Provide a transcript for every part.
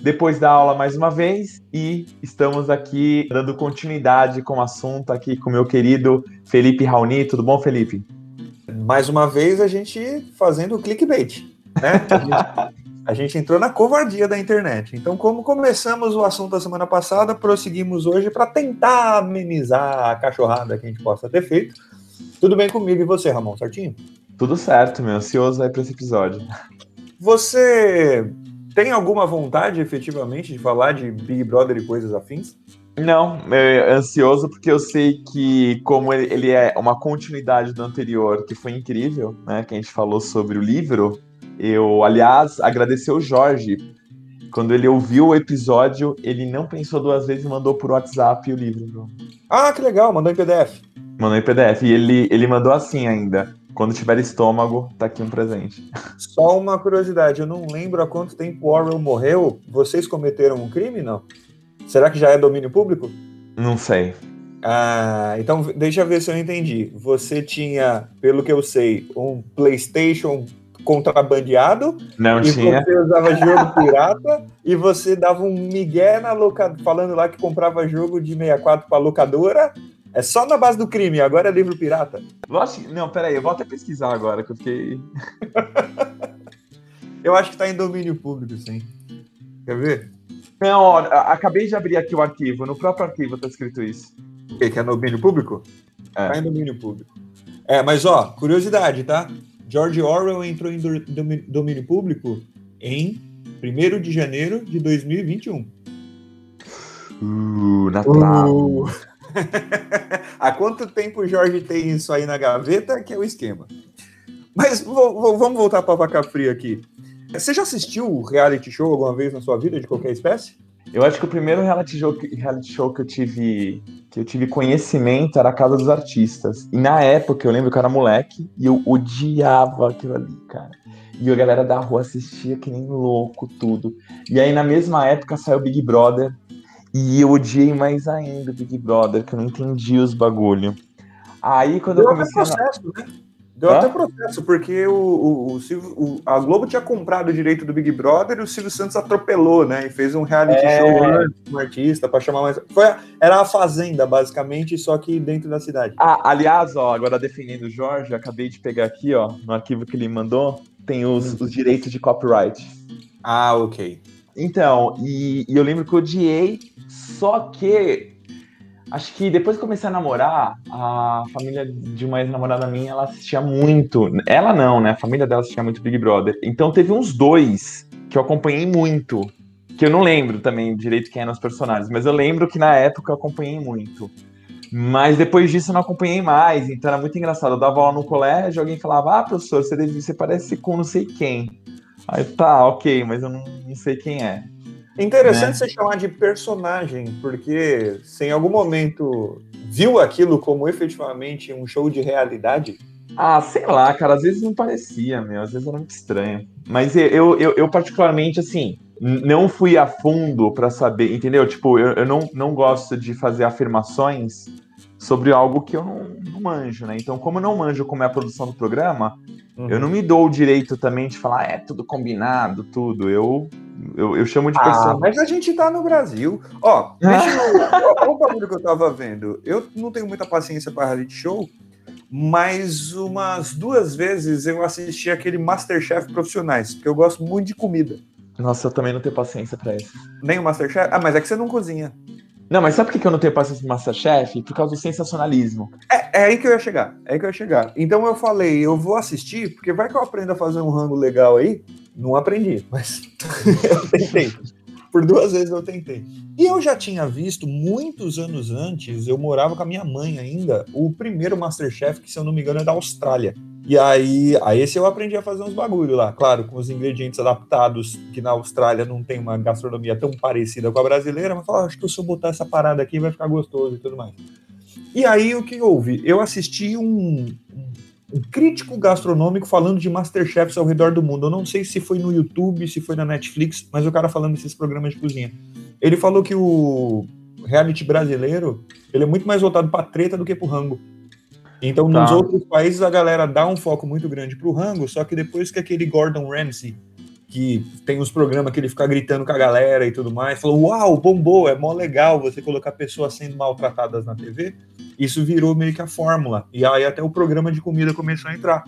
depois da aula mais uma vez e estamos aqui dando continuidade com o assunto aqui com o meu querido Felipe Raoni. Tudo bom, Felipe? Mais uma vez a gente fazendo clickbait, né? A gente, a gente entrou na covardia da internet. Então, como começamos o assunto da semana passada, prosseguimos hoje para tentar amenizar a cachorrada que a gente possa ter feito. Tudo bem comigo e você, Ramon, certinho? Tudo certo, meu. Ansioso aí para esse episódio. Você tem alguma vontade, efetivamente, de falar de Big Brother e coisas afins? Não, é ansioso porque eu sei que, como ele é uma continuidade do anterior, que foi incrível, né? Que a gente falou sobre o livro. Eu, aliás, agradecer o Jorge. Quando ele ouviu o episódio, ele não pensou duas vezes e mandou por WhatsApp o livro. Ah, que legal, mandou em PDF. Mandou em PDF. E ele, ele mandou assim ainda. Quando tiver estômago, tá aqui um presente. Só uma curiosidade, eu não lembro há quanto tempo Orwell morreu. Vocês cometeram um crime, não? Será que já é domínio público? Não sei. Ah, então deixa eu ver se eu entendi. Você tinha, pelo que eu sei, um PlayStation contrabandeado. Não e tinha. Você usava jogo pirata e você dava um migué na locadora, falando lá que comprava jogo de 64 para locadora é só na base do crime, agora é livro pirata. Não, peraí, eu vou até pesquisar agora, que eu fiquei. eu acho que tá em domínio público, sim. Quer ver? Não, ó, acabei de abrir aqui o arquivo. No próprio arquivo tá escrito isso. O quê? Que é domínio público? É. Tá em domínio público. É, mas ó, curiosidade, tá? George Orwell entrou em domínio público em 1 de janeiro de 2021. Uh, Natal. Uh. Há quanto tempo o Jorge tem isso aí na gaveta, que é o esquema. Mas vamos voltar para a vaca fria aqui. Você já assistiu reality show alguma vez na sua vida, de qualquer espécie? Eu acho que o primeiro reality show, reality show que eu tive que eu tive conhecimento era a Casa dos Artistas. E na época eu lembro que eu era moleque e eu odiava aquilo ali, cara. E a galera da rua assistia que nem louco tudo. E aí na mesma época saiu Big Brother e eu odiei mais ainda o Big Brother, que eu não entendi os bagulho. Aí quando Deu eu comecei até processo, a... né? Deu Hã? até processo, porque o, o, o, Silvio, o, a Globo tinha comprado o direito do Big Brother e o Silvio Santos atropelou, né? E fez um reality é... show antes, um artista, para chamar mais. Foi, era a Fazenda, basicamente, só que dentro da cidade. Ah, aliás, ó, agora defendendo o Jorge, acabei de pegar aqui, ó, no arquivo que ele mandou, tem os, hum. os direitos de copyright. Ah, ok. Então, e, e eu lembro que eu odiei só que acho que depois que comecei a namorar, a família de uma ex-namorada minha, ela assistia muito. Ela não, né? A família dela assistia muito Big Brother. Então teve uns dois que eu acompanhei muito. Que eu não lembro também direito quem eram os personagens, mas eu lembro que na época eu acompanhei muito. Mas depois disso eu não acompanhei mais, então era muito engraçado. Eu dava aula no colégio, alguém falava, ah, professor, você, deve, você parece com não sei quem. Aí tá, ok, mas eu não, não sei quem é. Interessante né? você chamar de personagem, porque se em algum momento viu aquilo como efetivamente um show de realidade. Ah, sei lá, cara, às vezes não parecia, meu, às vezes era muito estranho. Mas eu, eu, eu particularmente, assim, não fui a fundo para saber, entendeu? Tipo, eu, eu não, não gosto de fazer afirmações sobre algo que eu não, não manjo, né? Então, como eu não manjo como é a produção do programa, uhum. eu não me dou o direito também de falar, ah, é tudo combinado, tudo. Eu eu, eu chamo de ah, personagem. Mas a gente tá no Brasil. Ó, deixa eu. Olha o bagulho que eu tava vendo. Eu não tenho muita paciência para reality show, mas umas duas vezes eu assisti aquele Masterchef Profissionais, porque eu gosto muito de comida. Nossa, eu também não tenho paciência para isso. Nem o Masterchef? Ah, mas é que você não cozinha. Não, mas sabe por que eu não tenho paciência pro Masterchef? Por causa do sensacionalismo. É, é aí que eu ia chegar. É aí que eu ia chegar. Então eu falei, eu vou assistir, porque vai que eu aprendo a fazer um rango legal aí. Não aprendi, mas eu tentei. Por duas vezes eu tentei. E eu já tinha visto, muitos anos antes, eu morava com a minha mãe ainda, o primeiro Masterchef, que se eu não me engano é da Austrália. E aí, aí esse eu aprendi a fazer uns bagulho lá, claro, com os ingredientes adaptados, que na Austrália não tem uma gastronomia tão parecida com a brasileira, mas falava, ah, acho que se eu botar essa parada aqui vai ficar gostoso e tudo mais. E aí o que houve? Eu assisti um, um crítico gastronômico falando de Masterchefs ao redor do mundo. Eu não sei se foi no YouTube, se foi na Netflix, mas o cara falando desses programas de cozinha. Ele falou que o reality brasileiro ele é muito mais voltado para treta do que para o rango. Então, tá. nos outros países, a galera dá um foco muito grande pro rango, só que depois que aquele Gordon Ramsay que tem uns programas que ele fica gritando com a galera e tudo mais, falou: Uau, bombou, é mó legal você colocar pessoas sendo maltratadas na TV. Isso virou meio que a fórmula. E aí até o programa de comida começou a entrar.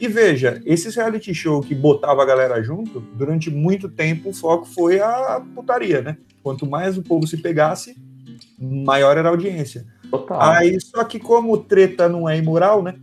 E veja, esses reality show que botava a galera junto, durante muito tempo o foco foi a putaria, né? Quanto mais o povo se pegasse, maior era a audiência. Total. Aí, só que como treta não é imoral, né?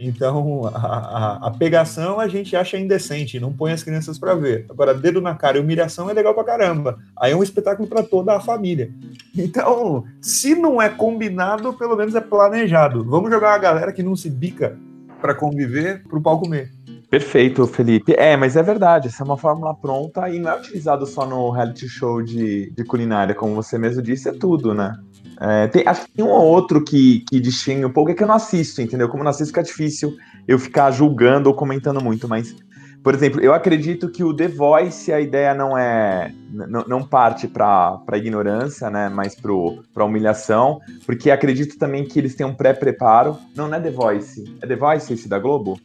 Então, a, a, a, pegação a gente acha indecente, não põe as crianças para ver. Agora, dedo na cara e humilhação é legal pra caramba. Aí é um espetáculo para toda a família. Então, se não é combinado, pelo menos é planejado. Vamos jogar a galera que não se bica para conviver pro pau comer. Perfeito, Felipe. É, mas é verdade, essa é uma fórmula pronta e não é utilizado só no reality show de, de culinária, como você mesmo disse, é tudo, né? É, tem, acho que tem um ou outro que, que distingue um pouco, é que eu não assisto, entendeu? Como não assisto, fica difícil eu ficar julgando ou comentando muito, mas, por exemplo, eu acredito que o The Voice, a ideia não é. não, não parte para ignorância, né? Mas para humilhação, porque acredito também que eles têm um pré-preparo. Não, não é The Voice. É The Voice esse da Globo?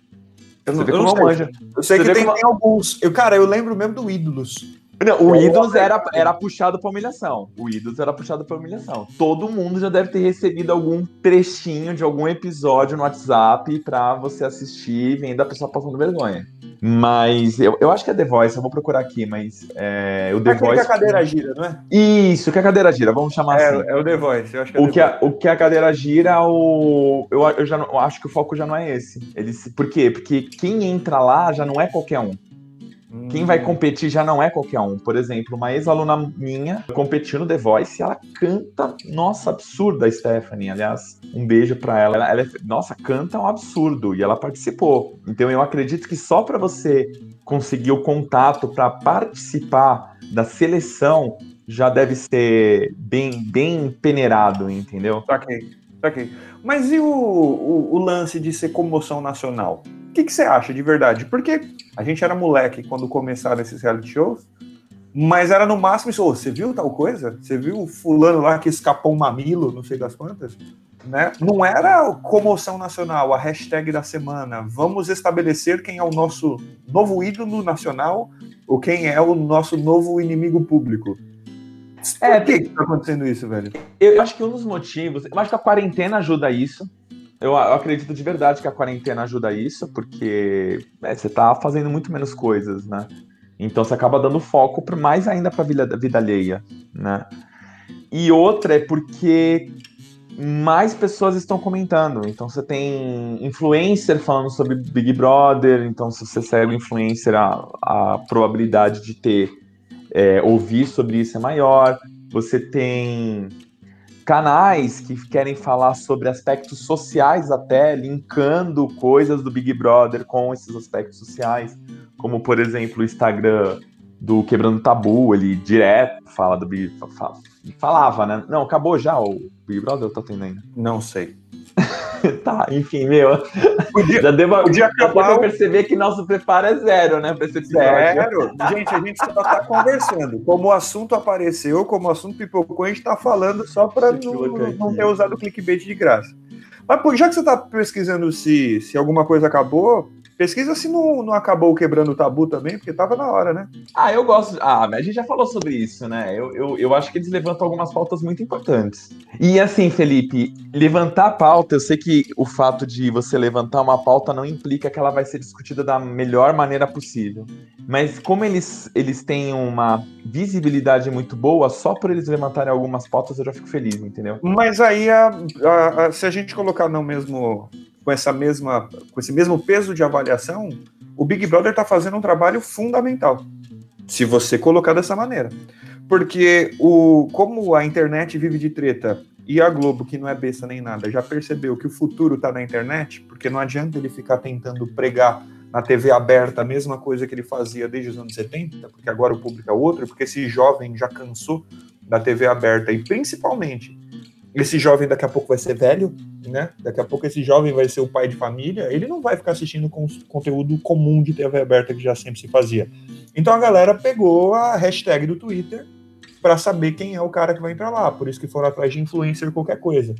Eu, não, eu, não sei. eu sei que tem, como... tem alguns. Eu, cara, eu lembro mesmo do Ídolos. Não, o Ídolos era, era puxado pra humilhação. O Ídolos era puxado pra humilhação. Todo mundo já deve ter recebido algum trechinho de algum episódio no WhatsApp pra você assistir vendo a pessoa passando vergonha. Mas eu, eu acho que é The Voice, eu vou procurar aqui, mas é, o The é Voice. que a cadeira gira, não é? Isso, que a cadeira gira, vamos chamar é, assim. É o The Voice, eu acho que é o, que a, o que a cadeira gira, o, eu, eu já não, eu acho que o foco já não é esse. Eles, por quê? Porque quem entra lá já não é qualquer um. Quem vai competir já não é qualquer um. Por exemplo, uma ex-aluna minha competiu no The Voice e ela canta, nossa, absurda, Stephanie. Aliás, um beijo para ela. ela. ela é, nossa, canta um absurdo e ela participou. Então eu acredito que só para você conseguir o contato para participar da seleção já deve ser bem, bem peneirado, entendeu? Ok, ok. Mas e o, o, o lance de ser comoção nacional? O que, você acha de verdade? Porque a gente era moleque quando começaram esses reality shows, mas era no máximo isso, oh, você viu tal coisa? Você viu fulano lá que escapou um mamilo, não sei das quantas? Né? Não era comoção nacional, a hashtag da semana. Vamos estabelecer quem é o nosso novo ídolo nacional ou quem é o nosso novo inimigo público. É, Por que, que tá acontecendo isso, velho? Eu acho que um dos motivos, eu acho que a quarentena ajuda isso. Eu, eu, acredito de verdade que a quarentena ajuda isso, porque é, você tá fazendo muito menos coisas, né? Então você acaba dando foco para mais ainda para a vida, vida alheia, né? E outra é porque mais pessoas estão comentando. Então você tem influencer falando sobre Big Brother, então se você segue o influencer, a, a probabilidade de ter é, ouvir sobre isso é maior. Você tem canais que querem falar sobre aspectos sociais até, linkando coisas do Big Brother com esses aspectos sociais, como por exemplo o Instagram do Quebrando Tabu, ele direto fala do Big falava, né? Não, acabou já o Big Brother ou tá tendo ainda? Não sei. tá, enfim, meu. Podia, já deu podia acabar. Pra perceber que nosso preparo é zero, né? Pra esse episódio. Zero. gente, a gente só tá conversando. Como o assunto apareceu, como o assunto pipocou, a gente tá falando só pra não, não ter usado o clickbait de graça. Mas, já que você tá pesquisando se, se alguma coisa acabou, Pesquisa se não, não acabou quebrando o tabu também, porque tava na hora, né? Ah, eu gosto. Ah, a gente já falou sobre isso, né? Eu, eu, eu acho que eles levantam algumas pautas muito importantes. E assim, Felipe, levantar a pauta, eu sei que o fato de você levantar uma pauta não implica que ela vai ser discutida da melhor maneira possível. Mas como eles, eles têm uma visibilidade muito boa, só por eles levantarem algumas pautas eu já fico feliz, entendeu? Mas aí, a, a, a, se a gente colocar no mesmo com essa mesma, com esse mesmo peso de avaliação, o Big Brother está fazendo um trabalho fundamental, se você colocar dessa maneira. Porque o, como a internet vive de treta e a Globo, que não é besta nem nada, já percebeu que o futuro está na internet, porque não adianta ele ficar tentando pregar na TV aberta a mesma coisa que ele fazia desde os anos 70, porque agora o público é outro, porque esse jovem já cansou da TV aberta e principalmente esse jovem daqui a pouco vai ser velho, né? Daqui a pouco esse jovem vai ser o pai de família, ele não vai ficar assistindo conteúdo comum de TV aberta que já sempre se fazia. Então a galera pegou a hashtag do Twitter para saber quem é o cara que vai entrar lá, por isso que foram atrás de influencer qualquer coisa.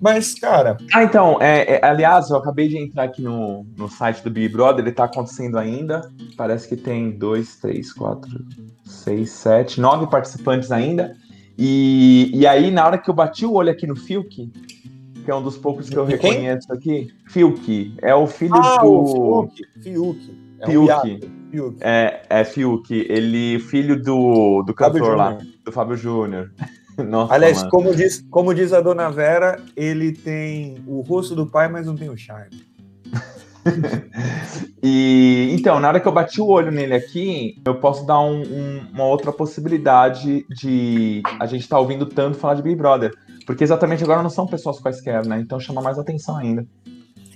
Mas, cara. Ah, então, é, é, aliás, eu acabei de entrar aqui no, no site do Big Brother, ele tá acontecendo ainda. Parece que tem dois, três, quatro, seis, sete, nove participantes ainda. E, e aí, na hora que eu bati o olho aqui no Fiuk, que é um dos poucos que eu reconheço aqui, Fiuk, é o filho ah, do. O Fiuk, Fiuk. É Fiuk. Fiuk. É, é Fiuk, ele filho do, do cantor lá, do Fábio Júnior. Nossa, Aliás, como diz, como diz a dona Vera, ele tem o rosto do pai, mas não tem o charme. e então, na hora que eu bati o olho nele aqui, eu posso dar um, um, uma outra possibilidade de a gente estar tá ouvindo tanto falar de Big Brother. Porque exatamente agora não são pessoas quaisquer, né? Então chama mais atenção ainda.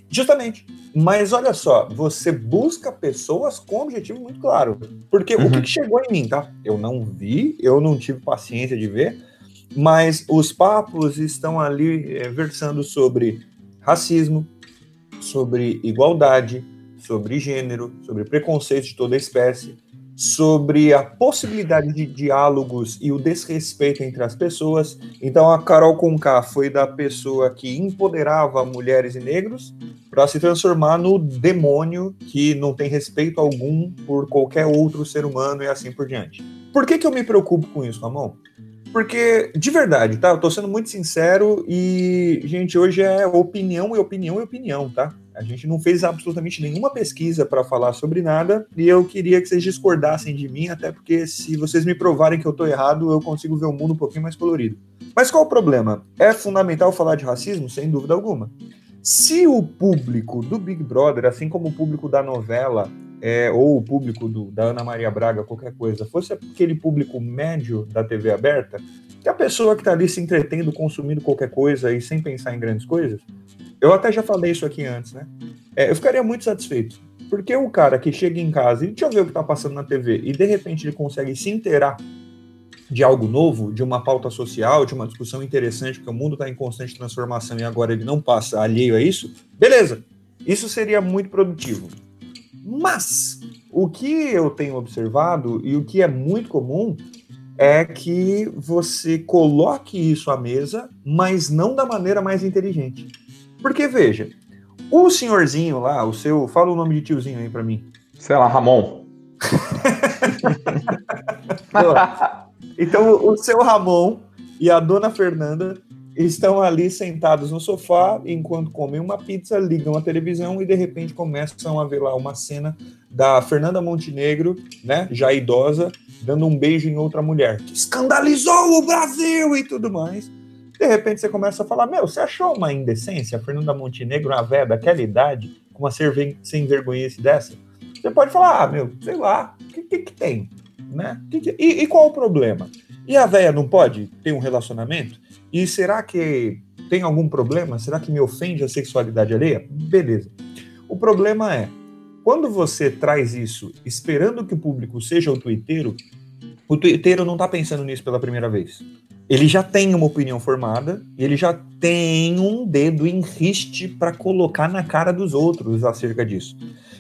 Justamente. Mas olha só, você busca pessoas com um objetivo muito claro. Porque uhum. o que chegou em mim, tá? Eu não vi, eu não tive paciência de ver, mas os papos estão ali é, versando sobre racismo, sobre igualdade, sobre gênero, sobre preconceito de toda espécie, sobre a possibilidade de diálogos e o desrespeito entre as pessoas. Então a Carol Conká foi da pessoa que empoderava mulheres e negros para se transformar no demônio que não tem respeito algum por qualquer outro ser humano e assim por diante. Por que, que eu me preocupo com isso, Ramon? Porque, de verdade, tá? Eu tô sendo muito sincero e, gente, hoje é opinião e opinião e opinião, tá? A gente não fez absolutamente nenhuma pesquisa para falar sobre nada e eu queria que vocês discordassem de mim, até porque se vocês me provarem que eu tô errado, eu consigo ver o mundo um pouquinho mais colorido. Mas qual o problema? É fundamental falar de racismo? Sem dúvida alguma. Se o público do Big Brother, assim como o público da novela, é, ou o público do, da Ana Maria Braga, qualquer coisa, fosse aquele público médio da TV aberta, que a pessoa que está ali se entretendo, consumindo qualquer coisa e sem pensar em grandes coisas, eu até já falei isso aqui antes, né? É, eu ficaria muito satisfeito. Porque o cara que chega em casa e deixa eu ver o que está passando na TV e de repente ele consegue se inteirar de algo novo, de uma pauta social, de uma discussão interessante, porque o mundo está em constante transformação e agora ele não passa alheio a isso, beleza. Isso seria muito produtivo. Mas o que eu tenho observado e o que é muito comum é que você coloque isso à mesa, mas não da maneira mais inteligente. Porque veja, o senhorzinho lá, o seu, fala o nome de tiozinho aí para mim. Sei lá, Ramon. então, o seu Ramon e a dona Fernanda estão ali sentados no sofá enquanto comem uma pizza, ligam a televisão e de repente começam a ver lá uma cena da Fernanda Montenegro, né, já idosa, dando um beijo em outra mulher que escandalizou o Brasil e tudo mais. De repente você começa a falar: Meu, você achou uma indecência? Fernanda Montenegro, uma velha daquela idade, com uma sem vergonhice dessa? Você pode falar: Ah, meu, sei lá, o que, que, que, tem? Né? Que... E, e qual o problema? E a velha não pode ter um relacionamento? E será que tem algum problema? Será que me ofende a sexualidade alheia? Beleza. O problema é, quando você traz isso esperando que o público seja o twitteiro, o twitteiro não está pensando nisso pela primeira vez. Ele já tem uma opinião formada, ele já tem um dedo em riste para colocar na cara dos outros acerca disso.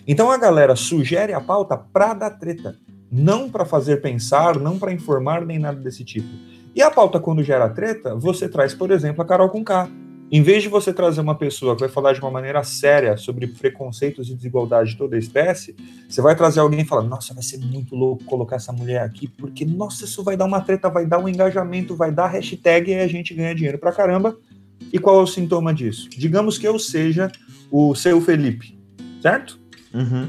Então a galera sugere a pauta para dar treta, não para fazer pensar, não para informar nem nada desse tipo. E a pauta, quando gera treta, você traz, por exemplo, a Carol com K. Em vez de você trazer uma pessoa que vai falar de uma maneira séria sobre preconceitos e desigualdade de toda a espécie, você vai trazer alguém e falar: Nossa, vai ser muito louco colocar essa mulher aqui, porque, nossa, isso vai dar uma treta, vai dar um engajamento, vai dar hashtag e a gente ganha dinheiro pra caramba. E qual é o sintoma disso? Digamos que eu seja o seu Felipe, certo? Uhum.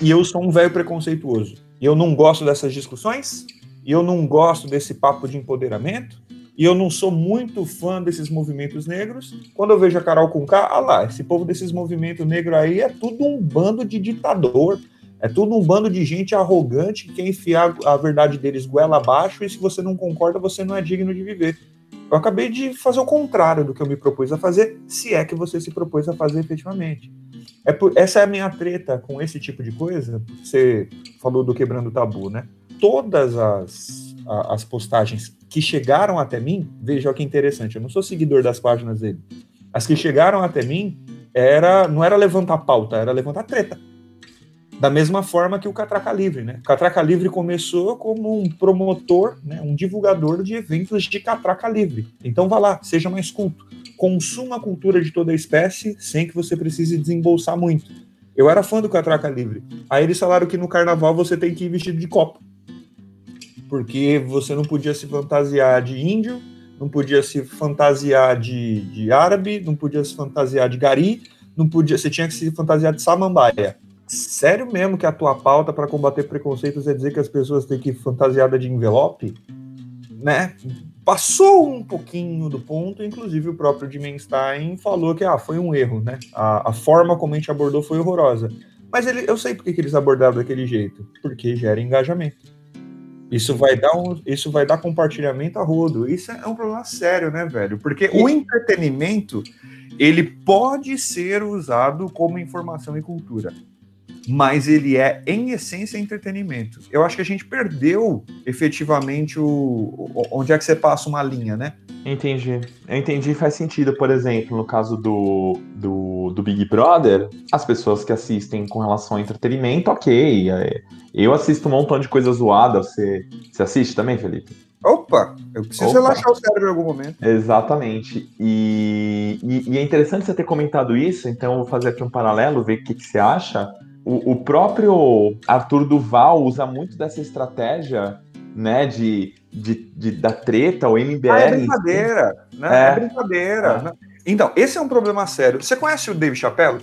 E eu sou um velho preconceituoso. E eu não gosto dessas discussões, e eu não gosto desse papo de empoderamento, e eu não sou muito fã desses movimentos negros. Quando eu vejo a Carol com K, ah lá, esse povo desses movimentos negros aí é tudo um bando de ditador, é tudo um bando de gente arrogante que quer enfiar a verdade deles goela abaixo e se você não concorda, você não é digno de viver. Eu acabei de fazer o contrário do que eu me propus a fazer, se é que você se propôs a fazer efetivamente. É por, essa é a minha treta com esse tipo de coisa. Você falou do quebrando tabu, né? Todas as, as postagens que chegaram até mim, veja que interessante, eu não sou seguidor das páginas dele. As que chegaram até mim era não era levantar pauta, era levantar treta. Da mesma forma que o Catraca Livre, né? O Catraca Livre começou como um promotor, né, um divulgador de eventos de catraca livre. Então vá lá, seja mais culto. Consuma a cultura de toda a espécie sem que você precise desembolsar muito. Eu era fã do Catraca Livre. Aí eles falaram que no carnaval você tem que ir vestido de copo. Porque você não podia se fantasiar de índio, não podia se fantasiar de, de árabe, não podia se fantasiar de gari, não podia, você tinha que se fantasiar de samambaia. Sério mesmo que a tua pauta para combater preconceitos é dizer que as pessoas têm que ir fantasiada de envelope? Né? Passou um pouquinho do ponto, inclusive o próprio Dimenstein falou que ah, foi um erro, né? A, a forma como a gente abordou foi horrorosa. Mas ele, eu sei por que eles abordaram daquele jeito. Porque gera engajamento. Isso vai dar um, isso vai dar compartilhamento a rodo. Isso é um problema sério, né, velho? Porque o entretenimento ele pode ser usado como informação e cultura mas ele é, em essência, entretenimento. Eu acho que a gente perdeu efetivamente o, onde é que você passa uma linha, né? Entendi. Eu entendi faz sentido, por exemplo, no caso do, do, do, Big Brother, as pessoas que assistem com relação ao entretenimento, ok. É, eu assisto um montão de coisa zoada. Você, você assiste também, Felipe? Opa, eu preciso Opa. relaxar o cérebro em algum momento. Exatamente. E, e, e, é interessante você ter comentado isso, então eu vou fazer aqui um paralelo, ver o que, que você acha o, o próprio Arthur Duval usa muito dessa estratégia, né, de, de, de da treta, o MBL. Ah, é brincadeira, né? É, é brincadeira. É. Né? Então, esse é um problema sério. Você conhece o Dave Chappelle?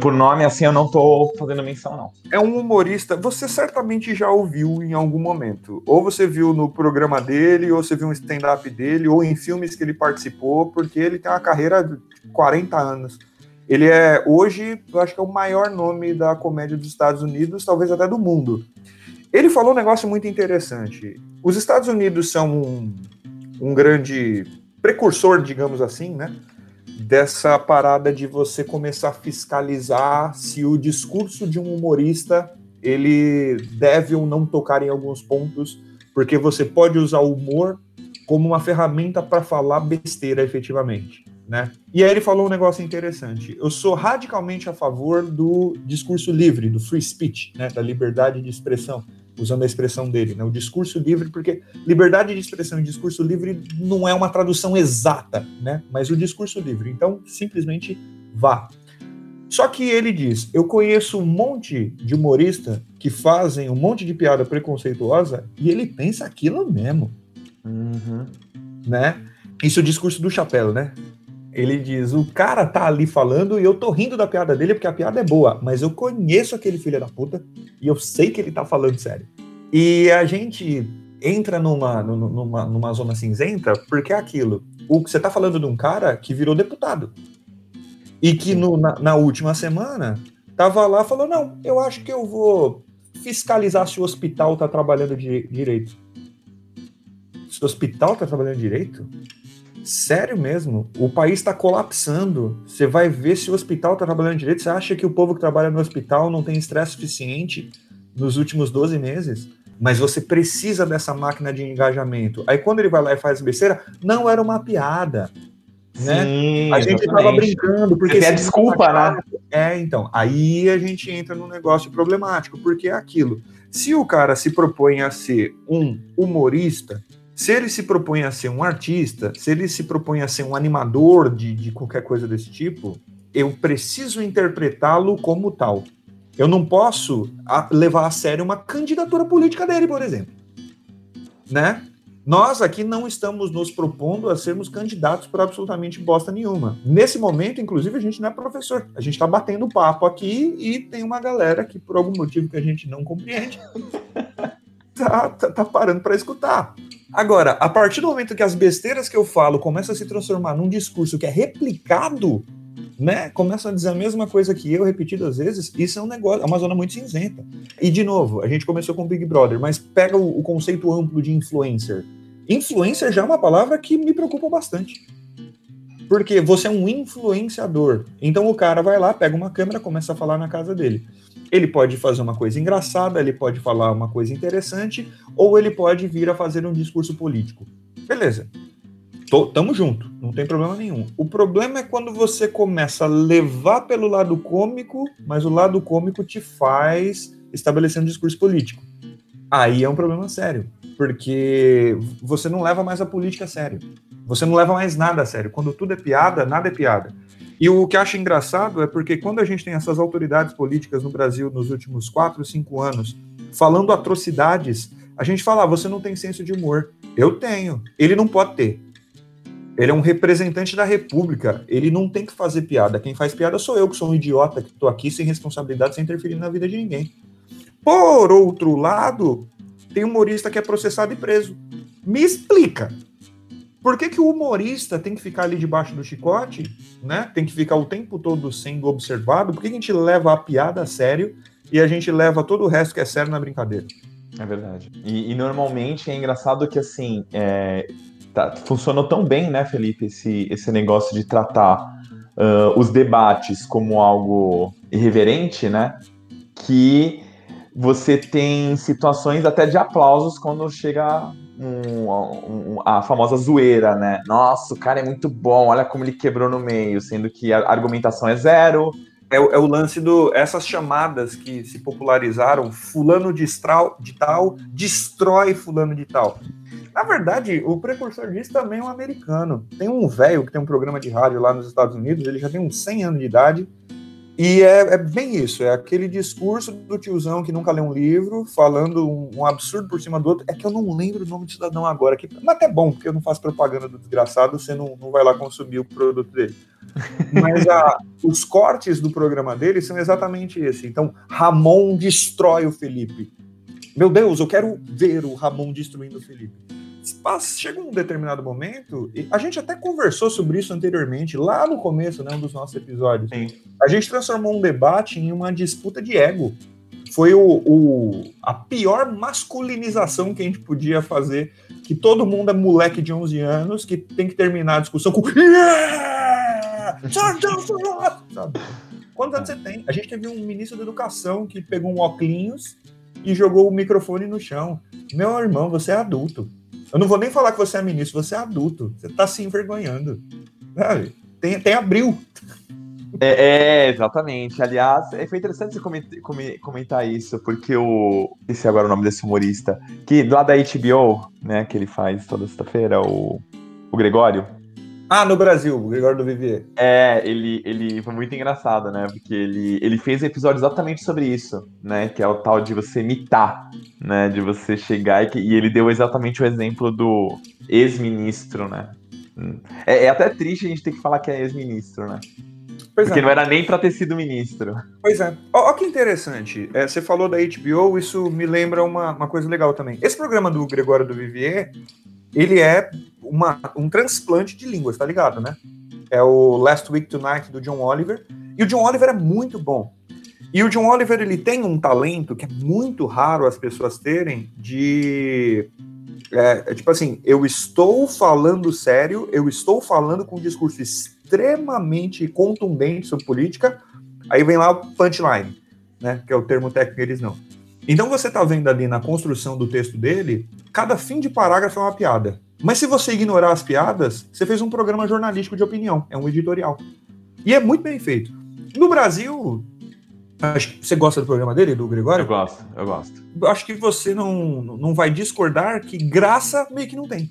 Por nome, assim, eu não tô fazendo menção, não. É um humorista, você certamente já ouviu em algum momento. Ou você viu no programa dele, ou você viu um stand-up dele, ou em filmes que ele participou, porque ele tem uma carreira de 40 anos. Ele é, hoje, eu acho que é o maior nome da comédia dos Estados Unidos, talvez até do mundo. Ele falou um negócio muito interessante. Os Estados Unidos são um, um grande precursor, digamos assim, né? Dessa parada de você começar a fiscalizar se o discurso de um humorista ele deve ou não tocar em alguns pontos, porque você pode usar o humor como uma ferramenta para falar besteira efetivamente né? E aí ele falou um negócio interessante. Eu sou radicalmente a favor do discurso livre, do free speech, né? Da liberdade de expressão, usando a expressão dele, né? O discurso livre, porque liberdade de expressão e discurso livre não é uma tradução exata, né? Mas o discurso livre. Então, simplesmente vá. Só que ele diz: eu conheço um monte de humorista que fazem um monte de piada preconceituosa e ele pensa aquilo mesmo. Uhum. Né? Isso é o discurso do chapéu, né? Ele diz: o cara tá ali falando e eu tô rindo da piada dele porque a piada é boa, mas eu conheço aquele filho da puta e eu sei que ele tá falando sério. E a gente entra numa, numa, numa zona cinzenta porque é aquilo. O, você tá falando de um cara que virou deputado e que no, na, na última semana tava lá falou: não, eu acho que eu vou fiscalizar se o hospital tá trabalhando de, direito. Se o hospital tá trabalhando direito? Sério mesmo? O país está colapsando. Você vai ver se o hospital está trabalhando direito. Você acha que o povo que trabalha no hospital não tem estresse suficiente nos últimos 12 meses? Mas você precisa dessa máquina de engajamento. Aí quando ele vai lá e faz besteira, não era uma piada. Né? Sim, a gente estava brincando. Porque é desculpa, né? É, então. Aí a gente entra num negócio problemático, porque é aquilo. Se o cara se propõe a ser um humorista, se ele se propõe a ser um artista, se ele se propõe a ser um animador de, de qualquer coisa desse tipo, eu preciso interpretá-lo como tal. Eu não posso levar a sério uma candidatura política dele, por exemplo. Né? Nós aqui não estamos nos propondo a sermos candidatos para absolutamente bosta nenhuma. Nesse momento, inclusive, a gente não é professor. A gente está batendo papo aqui e tem uma galera que, por algum motivo que a gente não compreende, tá, tá, tá parando para escutar. Agora, a partir do momento que as besteiras que eu falo começam a se transformar num discurso que é replicado, né? Começam a dizer a mesma coisa que eu repetidas vezes, isso é um negócio, é uma zona muito cinzenta. E de novo, a gente começou com Big Brother, mas pega o, o conceito amplo de influencer. Influencer já é uma palavra que me preocupa bastante. Porque você é um influenciador. Então o cara vai lá, pega uma câmera, começa a falar na casa dele. Ele pode fazer uma coisa engraçada, ele pode falar uma coisa interessante, ou ele pode vir a fazer um discurso político. Beleza. Tô, tamo junto, não tem problema nenhum. O problema é quando você começa a levar pelo lado cômico, mas o lado cômico te faz estabelecer um discurso político. Aí é um problema sério, porque você não leva mais a política a sério. Você não leva mais nada a sério. Quando tudo é piada, nada é piada. E o que acho engraçado é porque quando a gente tem essas autoridades políticas no Brasil nos últimos quatro, cinco anos falando atrocidades, a gente fala, ah, você não tem senso de humor. Eu tenho. Ele não pode ter. Ele é um representante da República. Ele não tem que fazer piada. Quem faz piada sou eu, que sou um idiota, que estou aqui sem responsabilidade, sem interferir na vida de ninguém. Por outro lado, tem humorista que é processado e preso. Me explica. Por que, que o humorista tem que ficar ali debaixo do chicote, né? Tem que ficar o tempo todo sendo observado? Por que, que a gente leva a piada a sério e a gente leva todo o resto que é sério na brincadeira? É verdade. E, e normalmente é engraçado que assim é, tá, funcionou tão bem, né, Felipe, esse, esse negócio de tratar uh, os debates como algo irreverente, né? Que você tem situações até de aplausos quando chega um, um, a famosa zoeira, né? Nossa, o cara é muito bom, olha como ele quebrou no meio, sendo que a argumentação é zero. É, é o lance do. Essas chamadas que se popularizaram, fulano de, estral, de tal destrói fulano de tal. Na verdade, o precursor disso também é um americano. Tem um velho que tem um programa de rádio lá nos Estados Unidos, ele já tem uns 100 anos de idade, e é, é, bem isso, é aquele discurso do tiozão que nunca lê um livro, falando um, um, absurdo por cima do outro. É que eu não lembro o nome do cidadão agora, aqui, mas até bom, porque eu não faço propaganda do desgraçado, você não, não vai lá consumir o produto dele. Mas a, os cortes do programa dele são exatamente esse. Então, Ramon destrói o Felipe. Meu Deus, eu quero ver o Ramon destruindo o Felipe chega um determinado momento, a gente até conversou sobre isso anteriormente, lá no começo, né, um dos nossos episódios. Sim. A gente transformou um debate em uma disputa de ego. Foi o, o, a pior masculinização que a gente podia fazer, que todo mundo é moleque de 11 anos, que tem que terminar a discussão com yeah! Sabe? Quantos anos você tem? A gente teve um ministro da educação que pegou um óculos e jogou o microfone no chão. Meu irmão, você é adulto. Eu não vou nem falar que você é ministro, você é adulto. Você está se envergonhando. Sabe? Tem, tem abril. É, é, exatamente. Aliás, é, foi interessante você comentar isso, porque o. Esse agora é o nome desse humorista, que lá da HBO, né, que ele faz toda sexta-feira, o, o Gregório. Ah, no Brasil, o Gregório do Vivier. É, ele, ele foi muito engraçado, né? Porque ele, ele fez um episódio exatamente sobre isso, né? Que é o tal de você imitar, né? De você chegar e, e ele deu exatamente o exemplo do ex-ministro, né? É, é, até triste a gente ter que falar que é ex-ministro, né? Pois Porque é. não era nem para ter sido ministro. Pois é. Olha que interessante. É, você falou da HBO, isso me lembra uma, uma coisa legal também. Esse programa do Gregório do Vivier, ele é uma, um transplante de línguas, tá ligado, né? É o Last Week Tonight do John Oliver. E o John Oliver é muito bom. E o John Oliver ele tem um talento que é muito raro as pessoas terem de é, é, tipo assim, eu estou falando sério, eu estou falando com um discurso extremamente contundente sobre política, aí vem lá o punchline, né? Que é o termo técnico que eles não. Então você está vendo ali na construção do texto dele, cada fim de parágrafo é uma piada. Mas se você ignorar as piadas, você fez um programa jornalístico de opinião, é um editorial. E é muito bem feito. No Brasil, acho que você gosta do programa dele, do Gregório? Eu gosto, eu gosto. Acho que você não, não vai discordar que graça meio que não tem.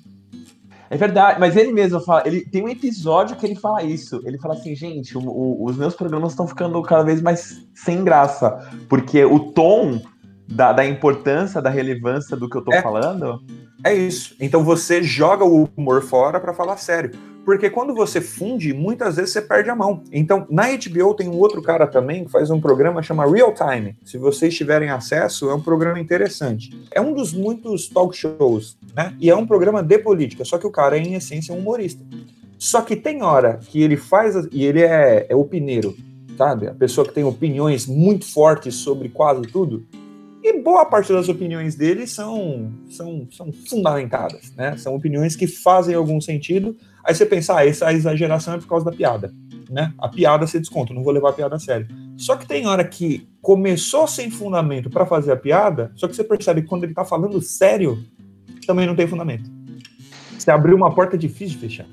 É verdade, mas ele mesmo fala, ele tem um episódio que ele fala isso. Ele fala assim, gente, o, o, os meus programas estão ficando cada vez mais sem graça, porque o tom da, da importância, da relevância do que eu tô é, falando. É isso. Então você joga o humor fora para falar sério. Porque quando você funde, muitas vezes você perde a mão. Então, na HBO tem um outro cara também que faz um programa chama Real Time. Se vocês tiverem acesso, é um programa interessante. É um dos muitos talk shows, né? E é um programa de política, só que o cara é, em essência, um humorista. Só que tem hora que ele faz, e ele é, é opineiro, sabe? A pessoa que tem opiniões muito fortes sobre quase tudo. E boa parte das opiniões dele são, são, são fundamentadas, né? São opiniões que fazem algum sentido. Aí você pensa, ah, essa exageração é por causa da piada, né? A piada se desconta, não vou levar a piada a sério. Só que tem hora que começou sem fundamento para fazer a piada, só que você percebe que quando ele tá falando sério, também não tem fundamento. Você abriu uma porta difícil de fechar,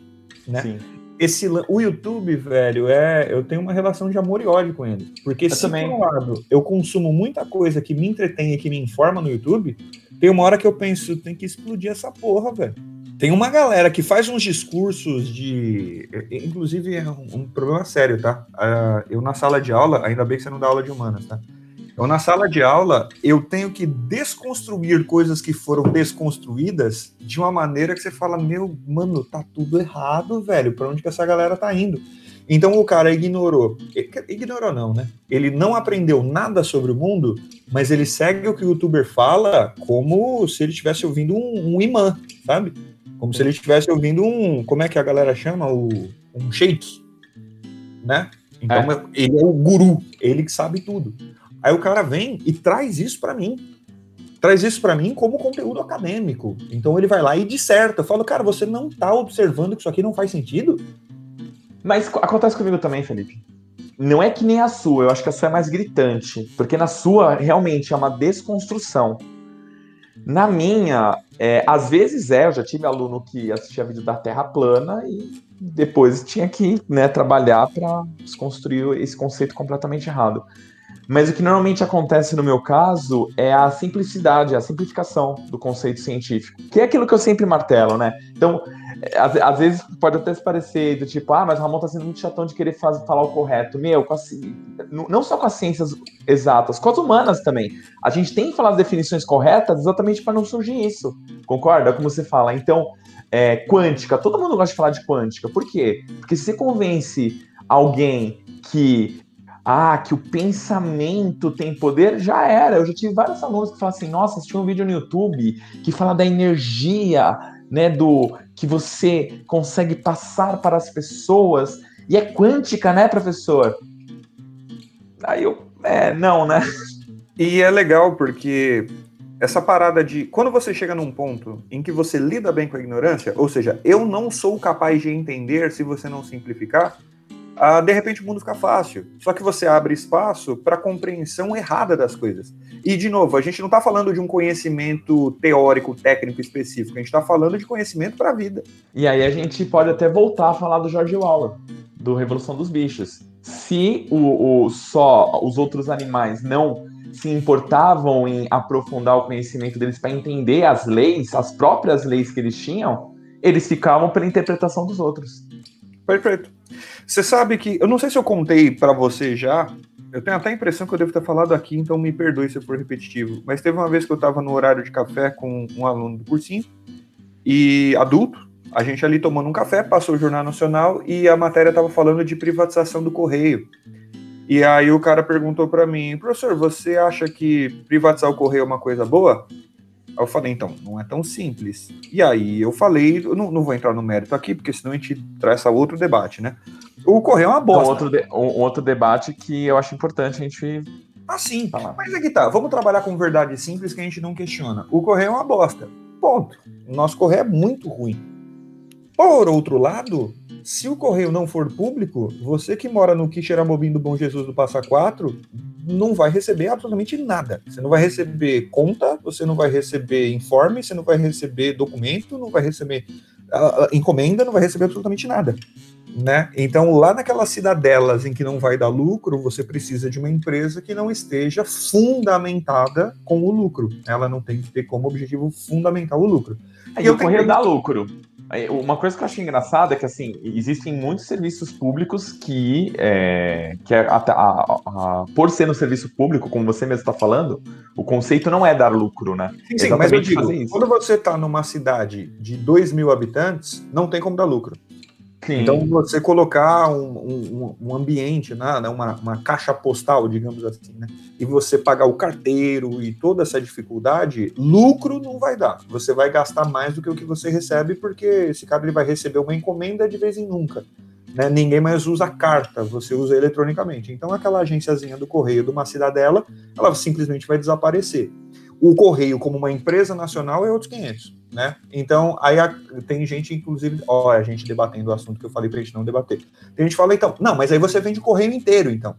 né? Sim. Esse, o YouTube, velho, é, eu tenho uma relação de amor e ódio com ele. Porque eu se também. por um lado eu consumo muita coisa que me entretém e que me informa no YouTube, tem uma hora que eu penso, tem que explodir essa porra, velho. Tem uma galera que faz uns discursos de. Inclusive, é um, um problema sério, tá? Uh, eu na sala de aula, ainda bem que você não dá aula de humanas, tá? Eu na sala de aula, eu tenho que desconstruir coisas que foram desconstruídas de uma maneira que você fala: meu, mano, tá tudo errado, velho. Pra onde que essa galera tá indo? Então o cara ignorou. Ignorou não, né? Ele não aprendeu nada sobre o mundo, mas ele segue o que o youtuber fala como se ele estivesse ouvindo um, um imã, sabe? Como se ele estivesse ouvindo um. Como é que a galera chama? O, um sheik. Né? Então é. ele é o guru, ele que sabe tudo. Aí o cara vem e traz isso para mim. Traz isso para mim como conteúdo acadêmico. Então ele vai lá e disserta. Eu falo, cara, você não tá observando que isso aqui não faz sentido? Mas acontece comigo também, Felipe. Não é que nem a sua, eu acho que a sua é mais gritante. Porque na sua, realmente, é uma desconstrução. Na minha, é, às vezes é, eu já tive aluno que assistia vídeo da Terra plana e depois tinha que né, trabalhar para desconstruir esse conceito completamente errado. Mas o que normalmente acontece no meu caso é a simplicidade, a simplificação do conceito científico, que é aquilo que eu sempre martelo, né? Então, é, às, às vezes pode até se parecer do tipo, ah, mas o Ramon tá sendo muito chatão de querer faz, falar o correto. Meu, a, não só com as ciências exatas, com as humanas também. A gente tem que falar as definições corretas exatamente para não surgir isso. Concorda? Como você fala. Então, é, quântica, todo mundo gosta de falar de quântica. Por quê? Porque se você convence alguém que ah, que o pensamento tem poder, já era. Eu já tive vários alunos que falam assim: nossa, assisti um vídeo no YouTube que fala da energia, né? Do que você consegue passar para as pessoas. E é quântica, né, professor? Aí eu, é, não, né? E é legal porque essa parada de quando você chega num ponto em que você lida bem com a ignorância, ou seja, eu não sou capaz de entender se você não simplificar, ah, de repente o mundo fica fácil. Só que você abre espaço para compreensão errada das coisas. E, de novo, a gente não está falando de um conhecimento teórico, técnico específico, a gente está falando de conhecimento para a vida. E aí a gente pode até voltar a falar do George Orwell, do Revolução dos Bichos. Se o, o só os outros animais não se importavam em aprofundar o conhecimento deles para entender as leis, as próprias leis que eles tinham, eles ficavam pela interpretação dos outros. Perfeito. Você sabe que, eu não sei se eu contei para você já, eu tenho até a impressão que eu devo ter falado aqui, então me perdoe se eu for repetitivo, mas teve uma vez que eu estava no horário de café com um aluno do cursinho, e adulto, a gente ali tomando um café, passou o Jornal Nacional e a matéria estava falando de privatização do Correio. E aí o cara perguntou para mim, professor, você acha que privatizar o Correio é uma coisa boa? Aí eu falei, então, não é tão simples. E aí eu falei, eu não, não vou entrar no mérito aqui, porque senão a gente traz outro debate, né? O Correio é uma bosta. Um outro, de, um outro debate que eu acho importante a gente. Ah, sim. Falar. Mas aqui tá, vamos trabalhar com verdade simples que a gente não questiona. O Correio é uma bosta. Ponto. O nosso Correio é muito ruim. Por outro lado, se o Correio não for público, você que mora no Quixeramobim do Bom Jesus do Passa Quatro não vai receber absolutamente nada. Você não vai receber conta, você não vai receber informe, você não vai receber documento, não vai receber uh, encomenda, não vai receber absolutamente nada. Né? Então, lá naquelas cidadelas em que não vai dar lucro, você precisa de uma empresa que não esteja fundamentada com o lucro. Ela não tem que ter como objetivo fundamental o lucro. E, e o correio dá lucro. Uma coisa que eu acho engraçada é que assim existem muitos serviços públicos que, é, que é, a, a, a, por ser no serviço público, como você mesmo está falando, o conceito não é dar lucro, né? Sim, sim mas eu digo, quando você está numa cidade de 2 mil habitantes, não tem como dar lucro. Sim. Então, você colocar um, um, um ambiente, né, né, uma, uma, caixa postal, digamos assim, né, e você pagar o carteiro e toda essa dificuldade, lucro não vai dar. Você vai gastar mais do que o que você recebe, porque esse cara ele vai receber uma encomenda de vez em nunca. Né? Ninguém mais usa carta, você usa eletronicamente. Então, aquela agênciazinha do correio de uma cidadela, ela simplesmente vai desaparecer. O correio, como uma empresa nacional, é outros 500 né? Então, aí a, tem gente, inclusive, ó, a gente debatendo o assunto que eu falei pra gente não debater. Tem gente que fala, então, não, mas aí você vende o correio inteiro, então.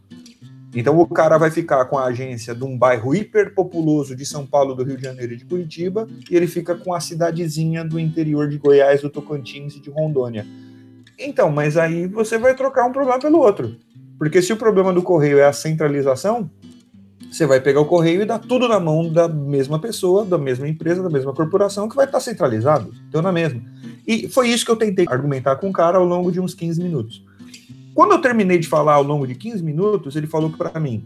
Então o cara vai ficar com a agência de um bairro hiper populoso de São Paulo, do Rio de Janeiro e de Curitiba, e ele fica com a cidadezinha do interior de Goiás, do Tocantins e de Rondônia. Então, mas aí você vai trocar um problema pelo outro. Porque se o problema do correio é a centralização, você vai pegar o correio e dar tudo na mão da mesma pessoa, da mesma empresa, da mesma corporação, que vai estar centralizado. Então, na mesma. E foi isso que eu tentei argumentar com o cara ao longo de uns 15 minutos. Quando eu terminei de falar ao longo de 15 minutos, ele falou para mim: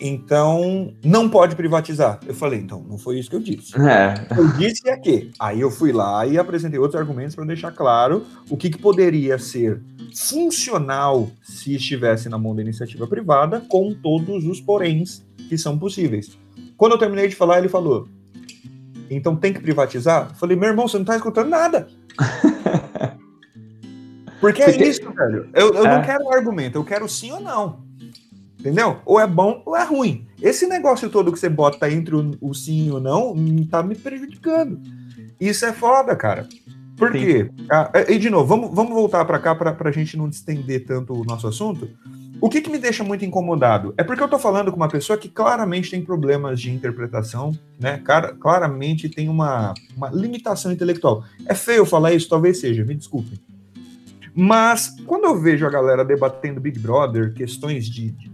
então não pode privatizar. Eu falei, então, não foi isso que eu disse. É. Eu disse é que. Aí eu fui lá e apresentei outros argumentos para deixar claro o que, que, poderia ser funcional se estivesse na mão da iniciativa privada, com todos os poréns que são possíveis. Quando eu terminei de falar, ele falou: então tem que privatizar? Eu falei, meu irmão, você não está escutando nada. Porque é isso, velho. Eu, eu é. não quero argumento, eu quero sim ou não. Entendeu? Ou é bom ou é ruim. Esse negócio todo que você bota entre o, o sim ou não tá me prejudicando. Isso é foda, cara. Por sim. quê? Ah, e de novo, vamos, vamos voltar para cá para a gente não estender tanto o nosso assunto. O que, que me deixa muito incomodado? É porque eu tô falando com uma pessoa que claramente tem problemas de interpretação, né? Cara, claramente tem uma, uma limitação intelectual. É feio falar isso? Talvez seja, me desculpem. Mas quando eu vejo a galera debatendo Big Brother, questões de, de,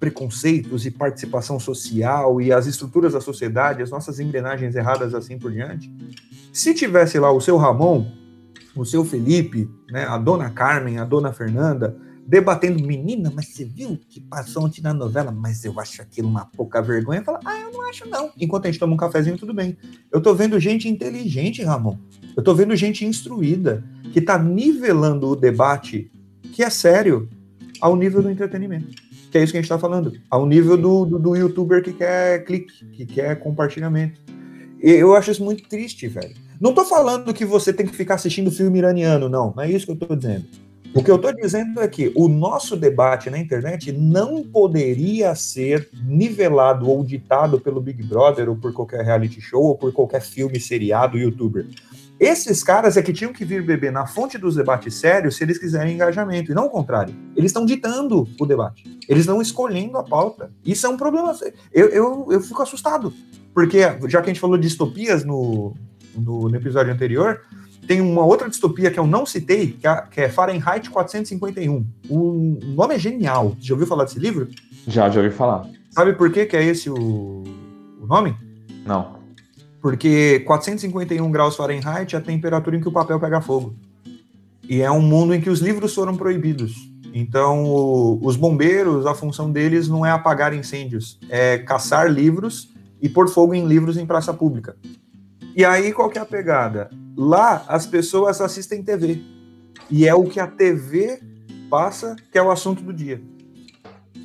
preconceitos e participação social e as estruturas da sociedade, as nossas engrenagens erradas assim por diante, se tivesse lá o seu Ramon, o seu Felipe, né, a dona Carmen, a dona Fernanda, debatendo, menina, mas você viu que passou ontem na novela, mas eu acho aquilo uma pouca vergonha. Fala, ah, eu não acho não. Enquanto a gente toma um cafezinho, tudo bem. Eu tô vendo gente inteligente, Ramon. Eu tô vendo gente instruída, que tá nivelando o debate, que é sério, ao nível do entretenimento. Que é isso que a gente tá falando. Ao nível do, do, do youtuber que quer clique, que quer compartilhamento. E eu acho isso muito triste, velho. Não tô falando que você tem que ficar assistindo filme iraniano, não. Não é isso que eu tô dizendo. O que eu estou dizendo é que o nosso debate na internet não poderia ser nivelado ou ditado pelo Big Brother ou por qualquer reality show ou por qualquer filme, seriado, youtuber. Esses caras é que tinham que vir beber na fonte dos debates sérios se eles quiserem engajamento, e não o contrário. Eles estão ditando o debate. Eles estão escolhendo a pauta. Isso é um problema. Eu, eu, eu fico assustado. Porque, já que a gente falou de distopias no, no, no episódio anterior, tem uma outra distopia que eu não citei, que é, que é Fahrenheit 451. O nome é genial. Já ouviu falar desse livro? Já, já ouvi falar. Sabe por que, que é esse o, o nome? Não. Porque 451 graus Fahrenheit é a temperatura em que o papel pega fogo. E é um mundo em que os livros foram proibidos. Então, o, os bombeiros, a função deles não é apagar incêndios, é caçar livros e pôr fogo em livros em praça pública. E aí, qual que é a pegada? Lá, as pessoas assistem TV. E é o que a TV passa que é o assunto do dia.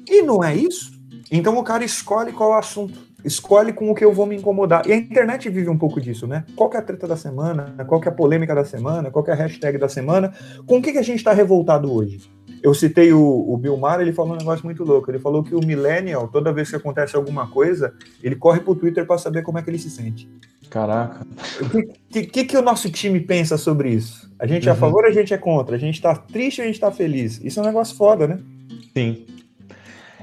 E não é isso? Então o cara escolhe qual é o assunto. Escolhe com o que eu vou me incomodar. E a internet vive um pouco disso, né? Qual é a treta da semana? Qual é a polêmica da semana? Qual é a hashtag da semana? Com o que, que a gente está revoltado hoje? Eu citei o, o Bill Maher, ele falou um negócio muito louco. Ele falou que o millennial, toda vez que acontece alguma coisa, ele corre pro Twitter para saber como é que ele se sente. Caraca. O que, que, que, o nosso time pensa sobre isso? A gente é a uhum. favor ou a gente é contra? A gente tá triste ou a gente tá feliz? Isso é um negócio foda, né? Sim.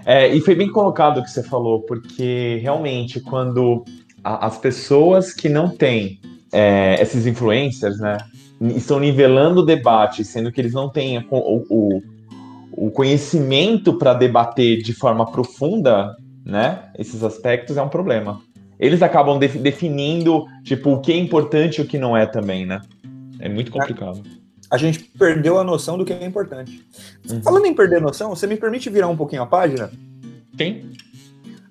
É, e foi bem colocado o que você falou, porque realmente quando a, as pessoas que não têm é, esses influencers, né, estão nivelando o debate, sendo que eles não têm o, o, o conhecimento para debater de forma profunda, né, esses aspectos, é um problema eles acabam de, definindo, tipo, o que é importante e o que não é também, né? É muito complicado. A gente perdeu a noção do que é importante. Uhum. Falando em perder noção, você me permite virar um pouquinho a página? Sim.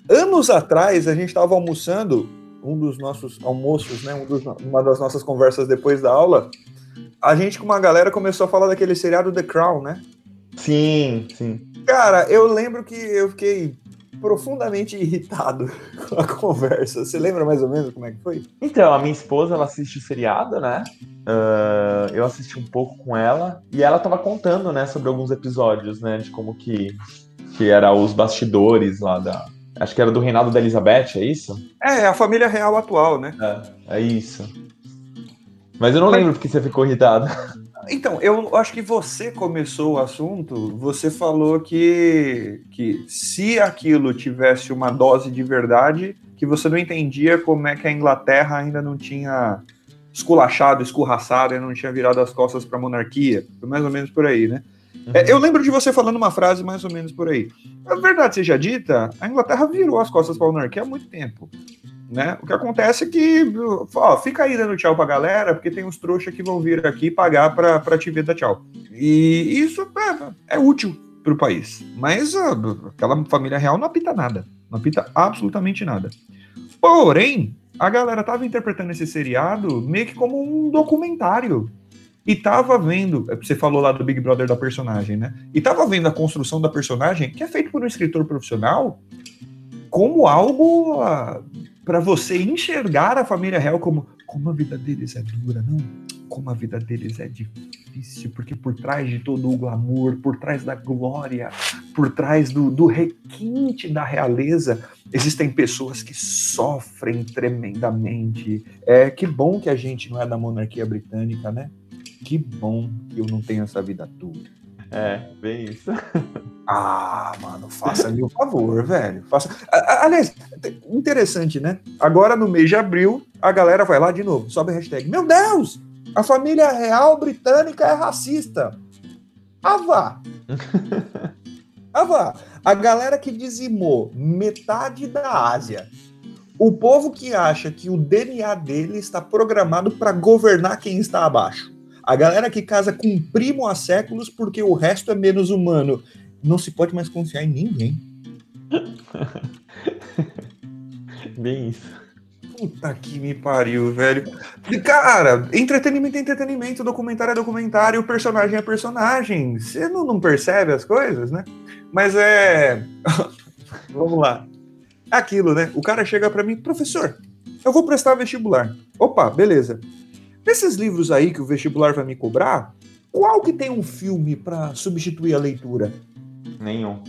Anos atrás, a gente estava almoçando, um dos nossos almoços, né? Um dos, uma das nossas conversas depois da aula, a gente com uma galera começou a falar daquele seriado The Crown, né? Sim, sim. Cara, eu lembro que eu fiquei profundamente irritado com a conversa. Você lembra mais ou menos como é que foi? Então, a minha esposa, ela assiste o seriado, né? Uh, eu assisti um pouco com ela e ela tava contando, né, sobre alguns episódios, né, de como que, que era os bastidores lá da... Acho que era do reinado da Elizabeth, é isso? É, a família real atual, né? É, é isso. Mas eu não Mas... lembro porque você ficou irritado. Então, eu acho que você começou o assunto, você falou que, que se aquilo tivesse uma dose de verdade, que você não entendia como é que a Inglaterra ainda não tinha esculachado, escorraçado e não tinha virado as costas para a monarquia. Foi mais ou menos por aí, né? Uhum. É, eu lembro de você falando uma frase mais ou menos por aí. A verdade seja dita, a Inglaterra virou as costas para a monarquia há muito tempo. Né? O que acontece é que, ó, fica aí dando tchau pra galera, porque tem uns trouxas que vão vir aqui pagar pra, pra te ver dar tchau. E isso é, é útil pro país. Mas ó, aquela família real não apita nada. Não apita absolutamente nada. Porém, a galera tava interpretando esse seriado meio que como um documentário. E tava vendo, você falou lá do Big Brother da personagem, né? E tava vendo a construção da personagem, que é feito por um escritor profissional, como algo para você enxergar a família real como como a vida deles é dura, não? Como a vida deles é difícil, porque por trás de todo o glamour, por trás da glória, por trás do, do requinte da realeza, existem pessoas que sofrem tremendamente. É que bom que a gente não é da monarquia britânica, né? Que bom que eu não tenho essa vida dura. É, bem isso. Ah, mano, faça-me o favor, velho. Faça... Aliás, interessante, né? Agora no mês de abril, a galera vai lá de novo, sobe a hashtag. Meu Deus! A família real britânica é racista. Avá! Avá! A galera que dizimou metade da Ásia. O povo que acha que o DNA dele está programado para governar quem está abaixo. A galera que casa com um primo há séculos porque o resto é menos humano. Não se pode mais confiar em ninguém. Bem isso. Puta que me pariu, velho. Cara, entretenimento é entretenimento, documentário é documentário, personagem é personagem. Você não, não percebe as coisas, né? Mas é. Vamos lá. Aquilo, né? O cara chega para mim, professor, eu vou prestar vestibular. Opa, beleza. Desses livros aí que o vestibular vai me cobrar, qual que tem um filme para substituir a leitura? Nenhum.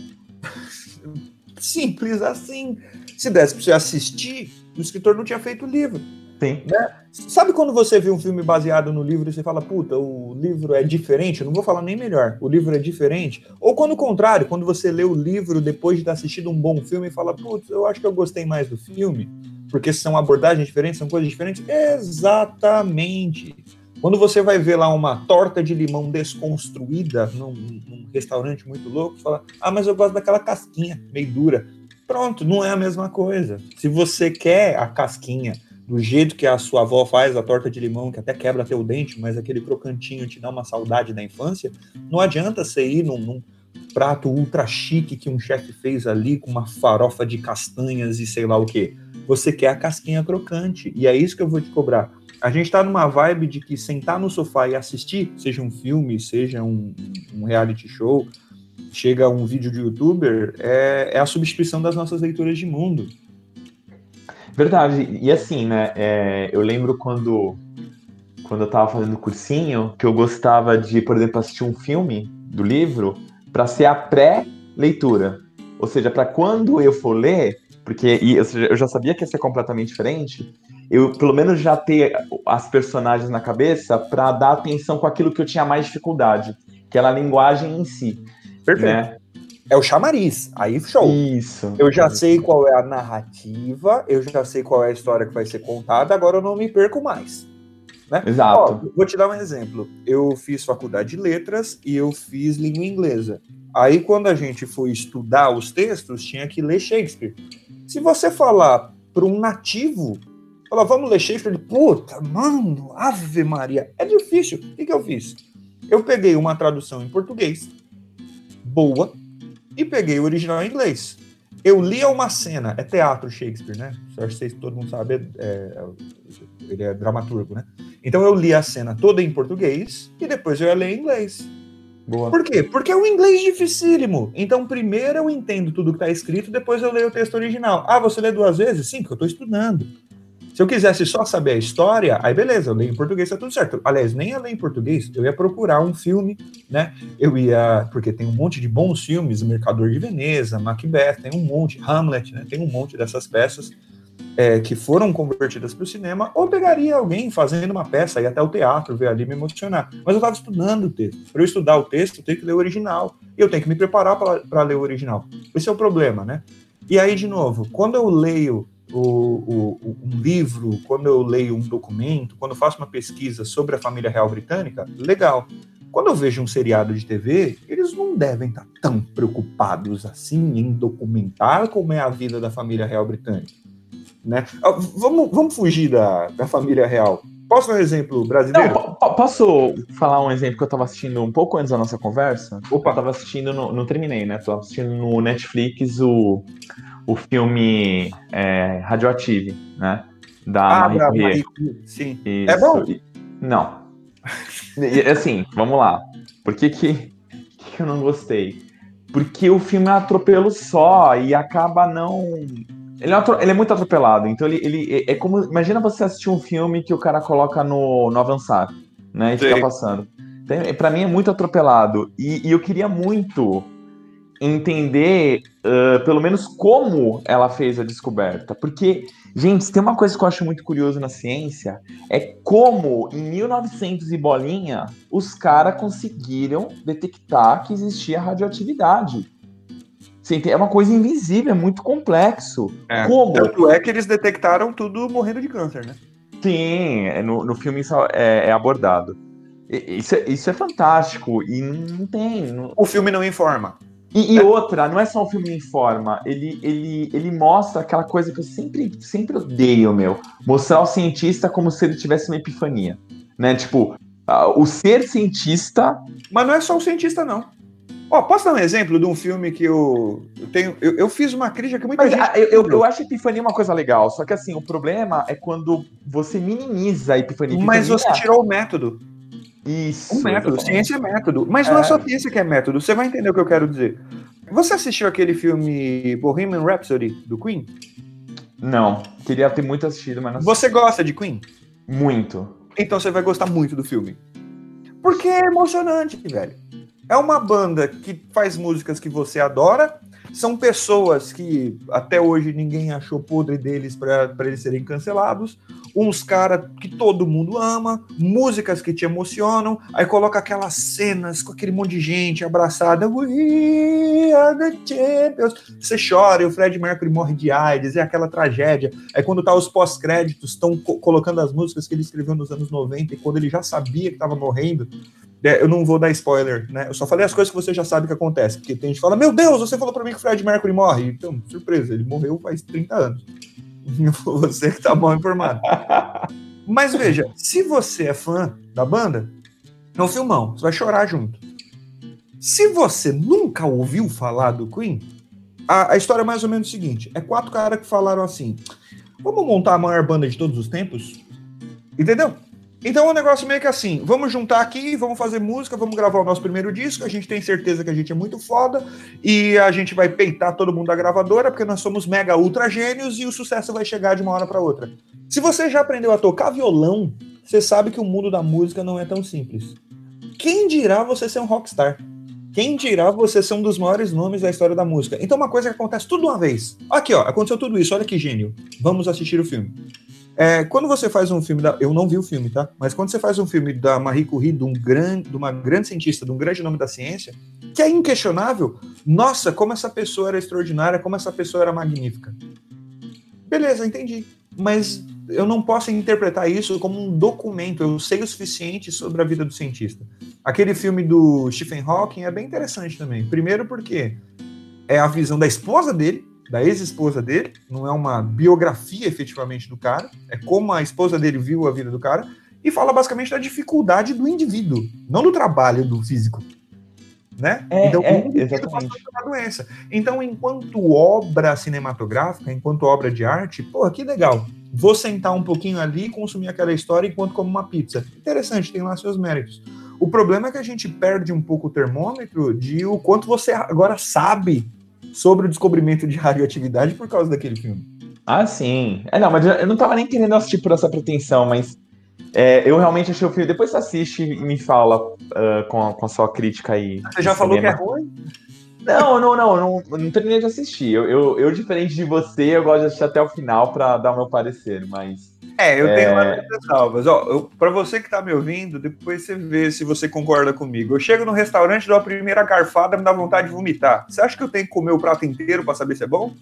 Simples assim. Se desse para você assistir, o escritor não tinha feito o livro. Sim. Né? Sabe quando você vê um filme baseado no livro e você fala, puta, o livro é diferente? Eu não vou falar nem melhor, o livro é diferente. Ou quando o contrário, quando você lê o livro depois de ter assistido um bom filme e fala, putz, eu acho que eu gostei mais do filme porque são abordagens diferentes, são coisas diferentes? Exatamente. Quando você vai ver lá uma torta de limão desconstruída num, num restaurante muito louco, fala, ah, mas eu gosto daquela casquinha meio dura. Pronto, não é a mesma coisa. Se você quer a casquinha do jeito que a sua avó faz a torta de limão, que até quebra teu dente, mas aquele crocantinho te dá uma saudade da infância, não adianta você ir num, num prato ultra chique que um chefe fez ali com uma farofa de castanhas e sei lá o que você quer a casquinha crocante. E é isso que eu vou te cobrar. A gente está numa vibe de que sentar no sofá e assistir, seja um filme, seja um, um reality show, chega um vídeo de youtuber, é, é, a substituição das nossas leituras de mundo. Verdade. E assim, né? É, eu lembro quando, quando eu estava fazendo cursinho, que eu gostava de, por exemplo, assistir um filme do livro para ser a pré-leitura. Ou seja, para quando eu for ler, porque eu já sabia que ia ser completamente diferente, eu pelo menos já ter as personagens na cabeça para dar atenção com aquilo que eu tinha mais dificuldade, que é a linguagem em si. Perfeito. Né? É o chamariz, aí show. Isso. Eu já sei qual é a narrativa, eu já sei qual é a história que vai ser contada, agora eu não me perco mais. Né? Exato. Ó, vou te dar um exemplo. Eu fiz faculdade de letras e eu fiz língua inglesa. Aí, quando a gente foi estudar os textos, tinha que ler Shakespeare. Se você falar para um nativo, falar, vamos ler Shakespeare, ele, puta, mano, Ave Maria, é difícil. O que, que eu fiz? Eu peguei uma tradução em português, boa, e peguei o original em inglês. Eu lia uma cena, é teatro Shakespeare, né? Acho que todo mundo sabe, é, é, ele é dramaturgo, né? Então eu li a cena toda em português e depois eu ia ler em inglês. Boa. Por quê? Porque é um inglês dificílimo. Então, primeiro eu entendo tudo que está escrito, depois eu leio o texto original. Ah, você lê duas vezes? Sim, porque eu estou estudando. Se eu quisesse só saber a história, aí beleza, eu leio em português, tá tudo certo. Aliás, nem ia ler em português, eu ia procurar um filme, né? Eu ia. Porque tem um monte de bons filmes, Mercador de Veneza, Macbeth, tem um monte, Hamlet, né? Tem um monte dessas peças. é, que foram convertidas para o cinema, ou pegaria alguém fazendo uma peça, ir até o teatro, ver ali me emocionar. Mas eu estava estudando o texto. Para eu estudar o texto, eu tenho que ler o original. E eu tenho que me preparar para ler o original. Esse é o problema, né? E aí, de novo, quando eu leio o, o, um livro, quando eu leio um documento, quando eu faço uma pesquisa sobre a família real britânica, legal. Quando eu vejo um seriado de TV, eles não devem estar tão preocupados assim em documentar como é a vida da família real britânica. Né? Ah, vamos, vamos fugir da, da família real. Posso dar um exemplo brasileiro? Não, posso falar um exemplo que eu estava assistindo um pouco antes da nossa conversa? Opa. Eu estava assistindo, no, não terminei, né? Estava assistindo no Netflix o, o filme é, Radioactive, né? Da ah, Marie Marie, Sim. Isso. É bom? Não. assim, vamos lá. Por que, que, que eu não gostei? Porque o filme é atropelo só e acaba não ele é, ele é, muito atropelado, então ele, ele é como. Imagina você assistir um filme que o cara coloca no, no avançar, né? E Sim. fica passando. Então, pra mim é muito atropelado. E, e eu queria muito entender, uh, pelo menos, como ela fez a descoberta. Porque, gente, tem uma coisa que eu acho muito curioso na ciência: é como, em 1900 e bolinha, os caras conseguiram detectar que existia radioatividade. Sim, é uma coisa invisível, é muito complexo. É. Como? Tanto é que eles detectaram tudo morrendo de câncer, né? Sim, é, no, no filme isso é, é abordado. Isso é, isso é fantástico e não tem. Não... O filme não informa. E, e, outra, não é só o filme informa, ele, ele, ele mostra aquela coisa que eu sempre, sempre odeio, meu. Mostrar o cientista como se ele tivesse uma epifania. Né? Tipo, uh, o ser cientista. Mas não é só o cientista, não. Ó, posso dar um exemplo de um filme que eu, eu tenho. Eu, eu, fiz uma crítica que muita Mas, gente. Ah, eu, eu, eu, acho a epifania uma coisa legal, só que assim, o problema é quando você minimiza a epifania. Mas você tirou o método. Isso. O método, ciência é método. Mas é. não é só ciência que é método, você vai entender o que eu quero dizer. Você assistiu aquele filme Bohemian Rhapsody do Queen? Não, queria ter muito assistido, mas não Você gosta de Queen? Muito. Então você vai gostar muito do filme. Porque é emocionante, velho. É uma banda que faz músicas que você adora. São pessoas que até hoje ninguém achou podre deles para eles serem cancelados. Uns caras que todo mundo ama, músicas que te emocionam. Aí coloca aquelas cenas com aquele monte de gente abraçada. We are the champions. Você chora e o Fred Mercury morre de AIDS, é aquela tragédia. Aí quando tá os pós-créditos, estão co colocando as músicas que ele escreveu nos anos 90 e quando ele já sabia que estava morrendo. É, eu não vou dar spoiler, né? Eu só falei as coisas que você já sabe que acontece. Porque tem gente que fala, meu Deus, você falou para mim que o Fred Mercury morre. Então, surpresa, ele morreu faz 30 anos. você que tá mal informado. Mas veja, se você é fã da banda, é um filmão, você vai chorar junto. Se você nunca ouviu falar do Queen, a, a história é mais ou menos o seguinte: é quatro caras que falaram assim: vamos montar a maior banda de todos os tempos? Entendeu? Então é um negócio meio que assim, vamos juntar aqui, vamos fazer música, vamos gravar o nosso primeiro disco, a gente tem certeza que a gente é muito foda e a gente vai peitar todo mundo da gravadora porque nós somos mega ultra gênios e o sucesso vai chegar de uma hora para outra. Se você já aprendeu a tocar violão, você sabe que o mundo da música não é tão simples. Quem dirá você ser um rockstar? Quem dirá você ser um dos maiores nomes da história da música? Então, uma coisa que acontece tudo uma vez. Aqui, ó, aconteceu tudo isso, olha que gênio. Vamos assistir o filme. É, quando você faz um filme, da, eu não vi o filme, tá? Mas quando você faz um filme da Marie Curie, de, um grande, de uma grande cientista, de um grande nome da ciência, que é inquestionável, nossa, como essa pessoa era extraordinária, como essa pessoa era magnífica. Beleza, entendi. Mas eu não posso interpretar isso como um documento, eu sei o suficiente sobre a vida do cientista. Aquele filme do Stephen Hawking é bem interessante também. Primeiro porque é a visão da esposa dele, da ex-esposa dele, não é uma biografia efetivamente do cara, é como a esposa dele viu a vida do cara, e fala basicamente da dificuldade do indivíduo, não do trabalho do físico. Né? É, então, é, exatamente. doença. Então, enquanto obra cinematográfica, enquanto obra de arte, porra, que legal. Vou sentar um pouquinho ali e consumir aquela história enquanto como uma pizza. Interessante, tem lá seus méritos. O problema é que a gente perde um pouco o termômetro de o quanto você agora sabe sobre o descobrimento de radioatividade por causa daquele filme. Ah, sim. É, não, mas eu não tava nem querendo assistir por essa pretensão, mas é, eu realmente achei o filme. Depois você assiste e me fala uh, com, a, com a sua crítica aí. Você já falou cinema. que é ruim? Não, não, não, não, não terminei de assistir. Eu, eu, eu, diferente de você, eu gosto de assistir até o final para dar o meu parecer, mas. É, eu tenho é... várias salvas. Ó, para você que tá me ouvindo, depois você vê se você concorda comigo. Eu chego no restaurante, dou a primeira garfada, me dá vontade de vomitar. Você acha que eu tenho que comer o prato inteiro para saber se é bom?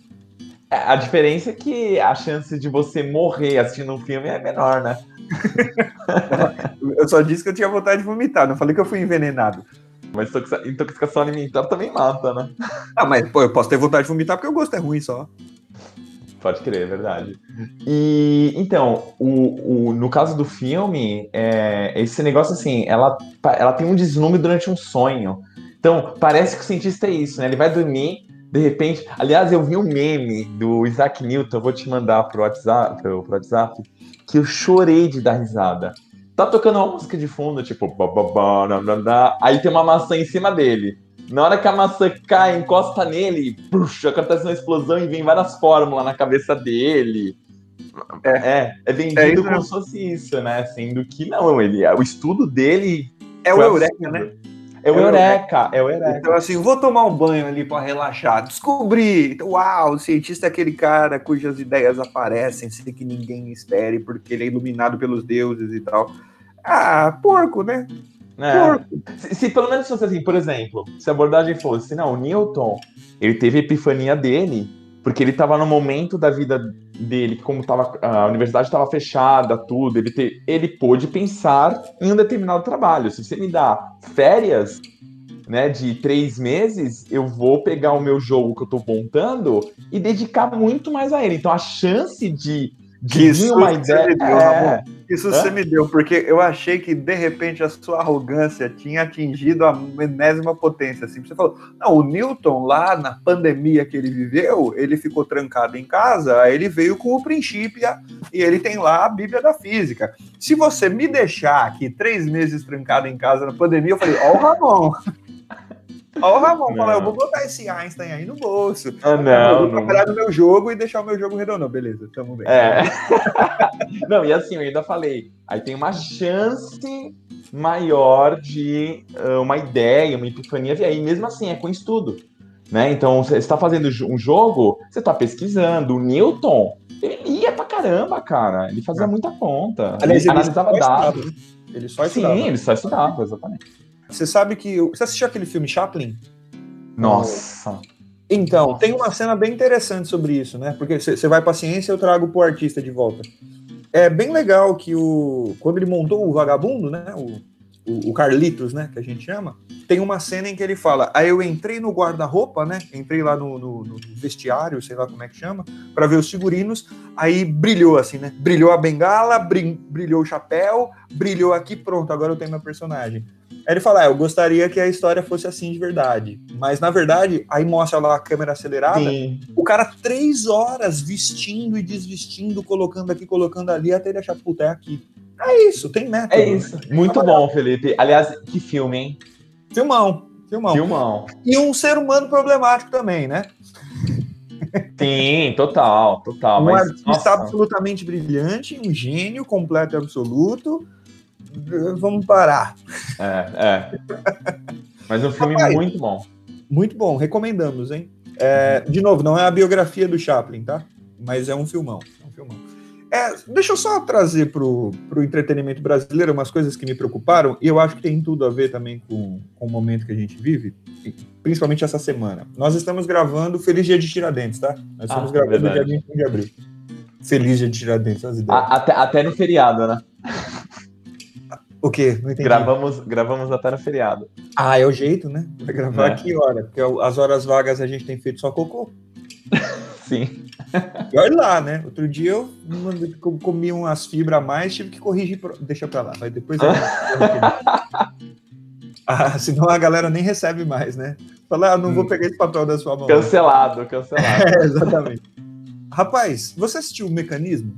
É, a diferença é que a chance de você morrer assistindo um filme é menor, né? eu só disse que eu tinha vontade de vomitar, não falei que eu fui envenenado. Mas intoxicação alimentar também mata, né? Ah, mas pô, eu posso ter vontade de vomitar porque o gosto é ruim só. Pode crer, é verdade. E então, o, o, no caso do filme, é, esse negócio assim, ela, ela tem um deslumbre durante um sonho. Então, parece que o cientista é isso, né? Ele vai dormir, de repente. Aliás, eu vi um meme do Isaac Newton, vou te mandar pro WhatsApp, pro, pro WhatsApp que eu chorei de dar risada. Tá tocando uma música de fundo, tipo. Aí tem uma maçã em cima dele. Na hora que a maçã cai, encosta nele, puxa, acontece uma explosão e vem várias fórmulas na cabeça dele. É, é, é vendido é como se fosse isso, né? Sendo que não, ele, o estudo dele. É o Eureka, né? É o Eureka, é o Eureka. Então, assim, vou tomar um banho ali para relaxar. Descobri! Uau, o cientista é aquele cara cujas ideias aparecem sem que ninguém espere, porque ele é iluminado pelos deuses e tal. Ah, porco, né? É. Se, se, pelo menos fosse assim, por exemplo, se a abordagem fosse, não, o Newton, ele teve a epifania dele, porque ele estava no momento da vida dele, como tava, a universidade estava fechada, tudo, ele, te, ele pôde pensar em um determinado trabalho. Se você me dá férias, né, de três meses, eu vou pegar o meu jogo que eu estou montando e dedicar muito mais a ele. Então a chance de que isso uma ideia. Deu, é... Isso Hã? você me deu, porque eu achei que de repente a sua arrogância tinha atingido a enésima potência. Assim, você falou, não, o Newton lá na pandemia que ele viveu, ele ficou trancado em casa, aí ele veio com o princípio e ele tem lá a Bíblia da Física. Se você me deixar aqui três meses trancado em casa na pandemia, eu falei, ó, o Ramon. Ó, o Ramon falou, eu vou botar esse Einstein aí no bolso. Ah, não. Eu vou trabalhar no meu jogo e deixar o meu jogo redondo. Beleza, tamo bem. É. não, e assim, eu ainda falei, aí tem uma chance maior de uh, uma ideia, uma epifania, e aí mesmo assim, é com estudo. Né? Então, você está fazendo um jogo, você está pesquisando. O Newton, ele ia pra caramba, cara. Ele fazia muita conta. Aliás, ele, ele analisava dados. Ele só estudava. Sim, ele só estudava, exatamente. Você sabe que. Você assistiu aquele filme Chaplin? Nossa. Então, Nossa. tem uma cena bem interessante sobre isso, né? Porque você vai pra ciência, eu trago pro artista de volta. É bem legal que o. Quando ele montou o vagabundo, né? O, o, o Carlitos, né? Que a gente chama, tem uma cena em que ele fala: Aí eu entrei no guarda-roupa, né? Entrei lá no, no, no, vestiário, sei lá como é que chama, para ver os figurinos. Aí brilhou assim, né? Brilhou a bengala, brilhou o chapéu, brilhou aqui, pronto, agora eu tenho meu personagem. Aí ele fala: ah, Eu gostaria que a história fosse assim de verdade. Mas na verdade, aí mostra lá a câmera acelerada. Sim. O cara três horas vestindo e desvestindo, colocando aqui, colocando ali, até ele achar, puta, é aqui. É isso, tem método. É isso. Muito bom, Felipe. Aliás, que filme, hein? Filmão, filmão. Filmão. E um ser humano problemático também, né? Sim, total, total. Um mas, artista nossa. absolutamente brilhante, um gênio completo e absoluto vamos parar. É, é. Mas um filme Rapaz, muito bom. Muito bom, recomendamos, hein? É, de novo, não é a biografia do Chaplin, tá? Mas é um filmão. É um filmão. É, deixa eu só trazer pro, pro entretenimento brasileiro umas coisas que me preocuparam, e eu acho que tem tudo a ver também com, com o momento que a gente vive, principalmente essa semana. Nós estamos gravando Feliz Dia de Tiradentes, tá? Nós estamos ah, gravando no dia 21 de abril. Feliz Dia de Tiradentes, as ideias. Até, até no feriado, né? O quê? Não entendi. Gravamos, gravamos até no feriado. Ah, é o jeito, né? Pra gravar é. que hora? Porque as horas vagas a gente tem feito só cocô. Sim. E olha lá, né? Outro dia eu comi umas fibras a mais, tive que corrigir. Pro... Deixa pra lá, vai depois. Eu... ah, senão a galera nem recebe mais, né? Fala, ah, não vou hum. pegar esse papel da sua mão. Cancelado, cancelado. É, exatamente. Rapaz, você assistiu o Mecanismo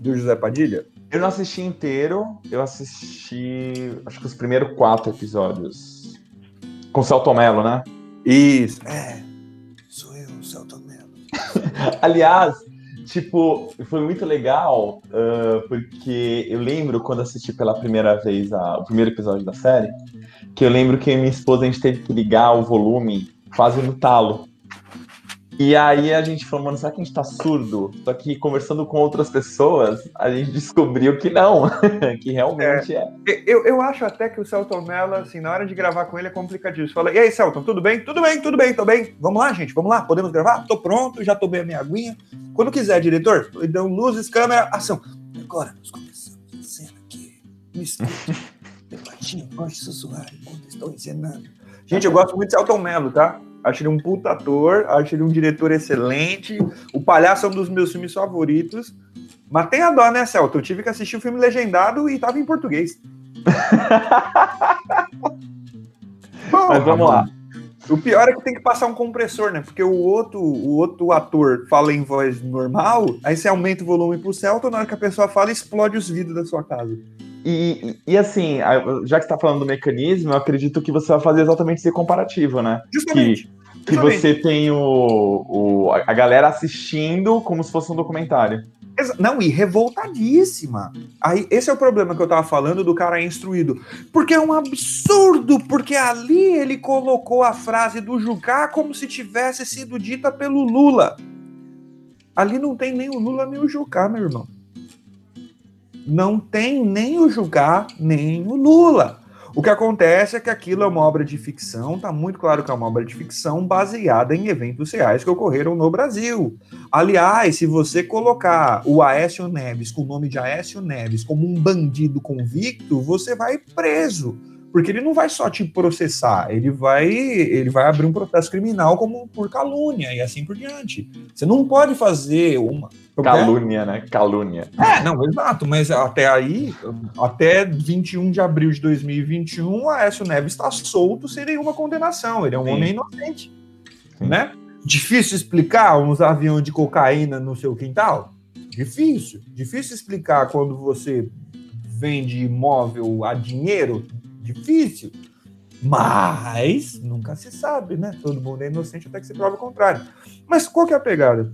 do José Padilha? Eu não assisti inteiro, eu assisti acho que os primeiros quatro episódios. Com o Celto Mello, né? Isso. É, Aliás, tipo, foi muito legal, uh, porque eu lembro quando assisti pela primeira vez a, o primeiro episódio da série, que eu lembro que minha esposa a gente teve que ligar o volume quase no talo. E aí a gente falou, mano, será que a gente tá surdo? Só que conversando com outras pessoas, a gente descobriu que não, que realmente é. é. Eu, eu acho até que o Celton Mello, assim, na hora de gravar com ele é complicadíssimo. Fala, e aí, Celton, tudo bem? Tudo bem, tudo bem, tô bem. Vamos lá, gente, vamos lá, podemos gravar? Tô pronto, já tomei a minha aguinha. Quando quiser, diretor, então luzes, câmera, ação. Agora nós começamos a cena aqui. Me escute, debatinho, gosto de sussurrar enquanto estou encenando. Gente, eu gosto muito de Celton Mello, tá? Acho ele um puta ator, acho ele um diretor excelente. O Palhaço é um dos meus filmes favoritos. Mas tem a dó, né, Celto? Eu tive que assistir o filme legendado e tava em português. Mas vamos lá. O pior é que tem que passar um compressor, né? Porque o outro, o outro ator fala em voz normal, aí você aumenta o volume pro Celto, na hora que a pessoa fala, explode os vidros da sua casa. E, e, assim, já que você tá falando do mecanismo, eu acredito que você vai fazer exatamente esse comparativo, né? Justamente. Que que você tem o, o, a galera assistindo como se fosse um documentário. Não, e revoltadíssima. Aí, esse é o problema que eu tava falando do cara instruído. Porque é um absurdo, porque ali ele colocou a frase do Jucá como se tivesse sido dita pelo Lula. Ali não tem nem o Lula nem o Jucá, meu irmão. Não tem nem o Jucá nem o Lula. O que acontece é que aquilo é uma obra de ficção, tá muito claro que é uma obra de ficção baseada em eventos reais que ocorreram no Brasil. Aliás, se você colocar o Aécio Neves com o nome de Aécio Neves como um bandido convicto, você vai preso. Porque ele não vai só te processar, ele vai, ele vai abrir um processo criminal como por calúnia e assim por diante. Você não pode fazer uma calúnia, né? Calúnia. É, não, exato, mas até aí, até 21 de abril de 2021, Aécio Neves está solto sem nenhuma condenação. Ele é um Sim. homem inocente, Sim. né? Difícil explicar uns aviões de cocaína no seu quintal? Difícil. Difícil explicar quando você vende imóvel a dinheiro difícil. Mas nunca se sabe, né? Todo mundo é inocente até que se prove o contrário. Mas qual que é a pegada?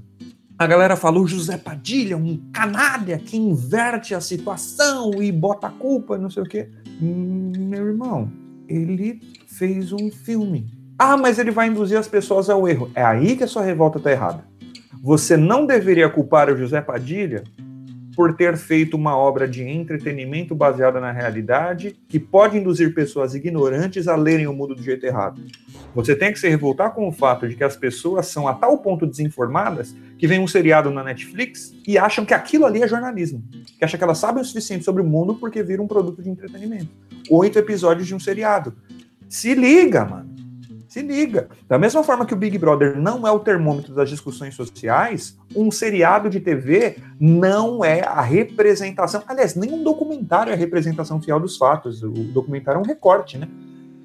A galera falou José Padilha, um canalha que inverte a situação e bota a culpa, não sei o quê. Hum, meu irmão, ele fez um filme. Ah, mas ele vai induzir as pessoas ao erro. É aí que a sua revolta está errada. Você não deveria culpar o José Padilha por ter feito uma obra de entretenimento baseada na realidade que pode induzir pessoas ignorantes a lerem o mundo do jeito errado. Você tem que se revoltar com o fato de que as pessoas são a tal ponto desinformadas que vem um seriado na Netflix e acham que aquilo ali é jornalismo. Que acham que elas sabem o suficiente sobre o mundo porque viram um produto de entretenimento. Oito episódios de um seriado. Se liga, mano. Se liga. Da mesma forma que o Big Brother não é o termômetro das discussões sociais, um seriado de TV não é a representação. Aliás, nenhum documentário é a representação fiel dos fatos. O documentário é um recorte, né?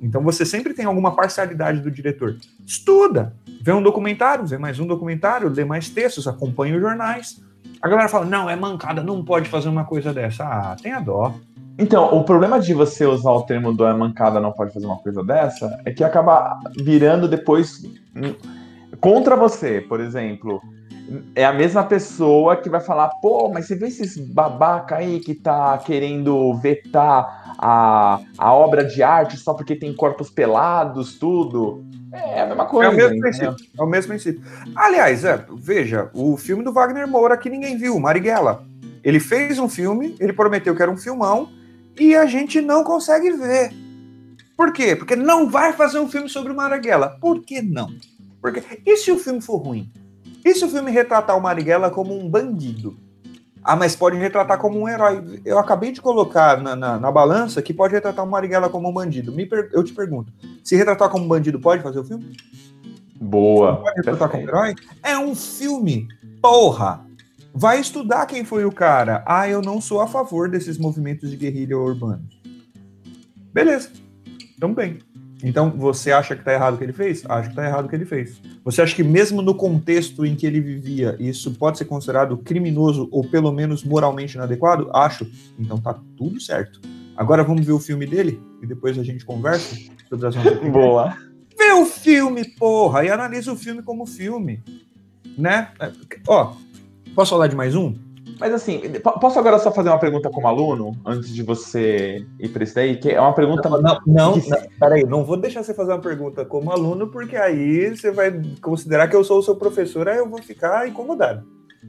Então você sempre tem alguma parcialidade do diretor. Estuda, vê um documentário, vê mais um documentário, lê mais textos, acompanha os jornais. A galera fala: não, é mancada, não pode fazer uma coisa dessa. Ah, tenha dó. Então, o problema de você usar o termo do é mancada não pode fazer uma coisa dessa é que acaba virando depois contra você, por exemplo. É a mesma pessoa que vai falar, pô, mas você vê esses babaca aí que tá querendo vetar a, a obra de arte só porque tem corpos pelados, tudo. É a mesma coisa. É o mesmo princípio. É o mesmo princípio. Aliás, é, veja, o filme do Wagner Moura que ninguém viu, Marighella. Ele fez um filme, ele prometeu que era um filmão, e a gente não consegue ver. Por quê? Porque não vai fazer um filme sobre o Marighella. Por que não? Porque e se o filme for ruim? E se o filme retratar o Marighella como um bandido? Ah, mas pode retratar como um herói. Eu acabei de colocar na, na, na balança que pode retratar o Marighella como um bandido. Per... Eu te pergunto, se retratar como um bandido, pode fazer o filme? Boa. Pode retratar como herói? É um filme. Porra! Vai estudar quem foi o cara. Ah, eu não sou a favor desses movimentos de guerrilha urbanos. Beleza. Então, bem. Então, você acha que tá errado o que ele fez? Acho que tá errado o que ele fez. Você acha que mesmo no contexto em que ele vivia, isso pode ser considerado criminoso ou pelo menos moralmente inadequado? Acho. Então tá tudo certo. Agora vamos ver o filme dele e depois a gente conversa sobre as nossas Boa. Vê o filme, porra, e analisa o filme como filme, né? Ó, Posso falar de mais um? Mas assim, posso agora só fazer uma pergunta como aluno, antes de você ir para isso daí? Que é uma pergunta. Não, não, não, que... não, peraí, não vou deixar você fazer uma pergunta como aluno, porque aí você vai considerar que eu sou o seu professor, aí eu vou ficar incomodado.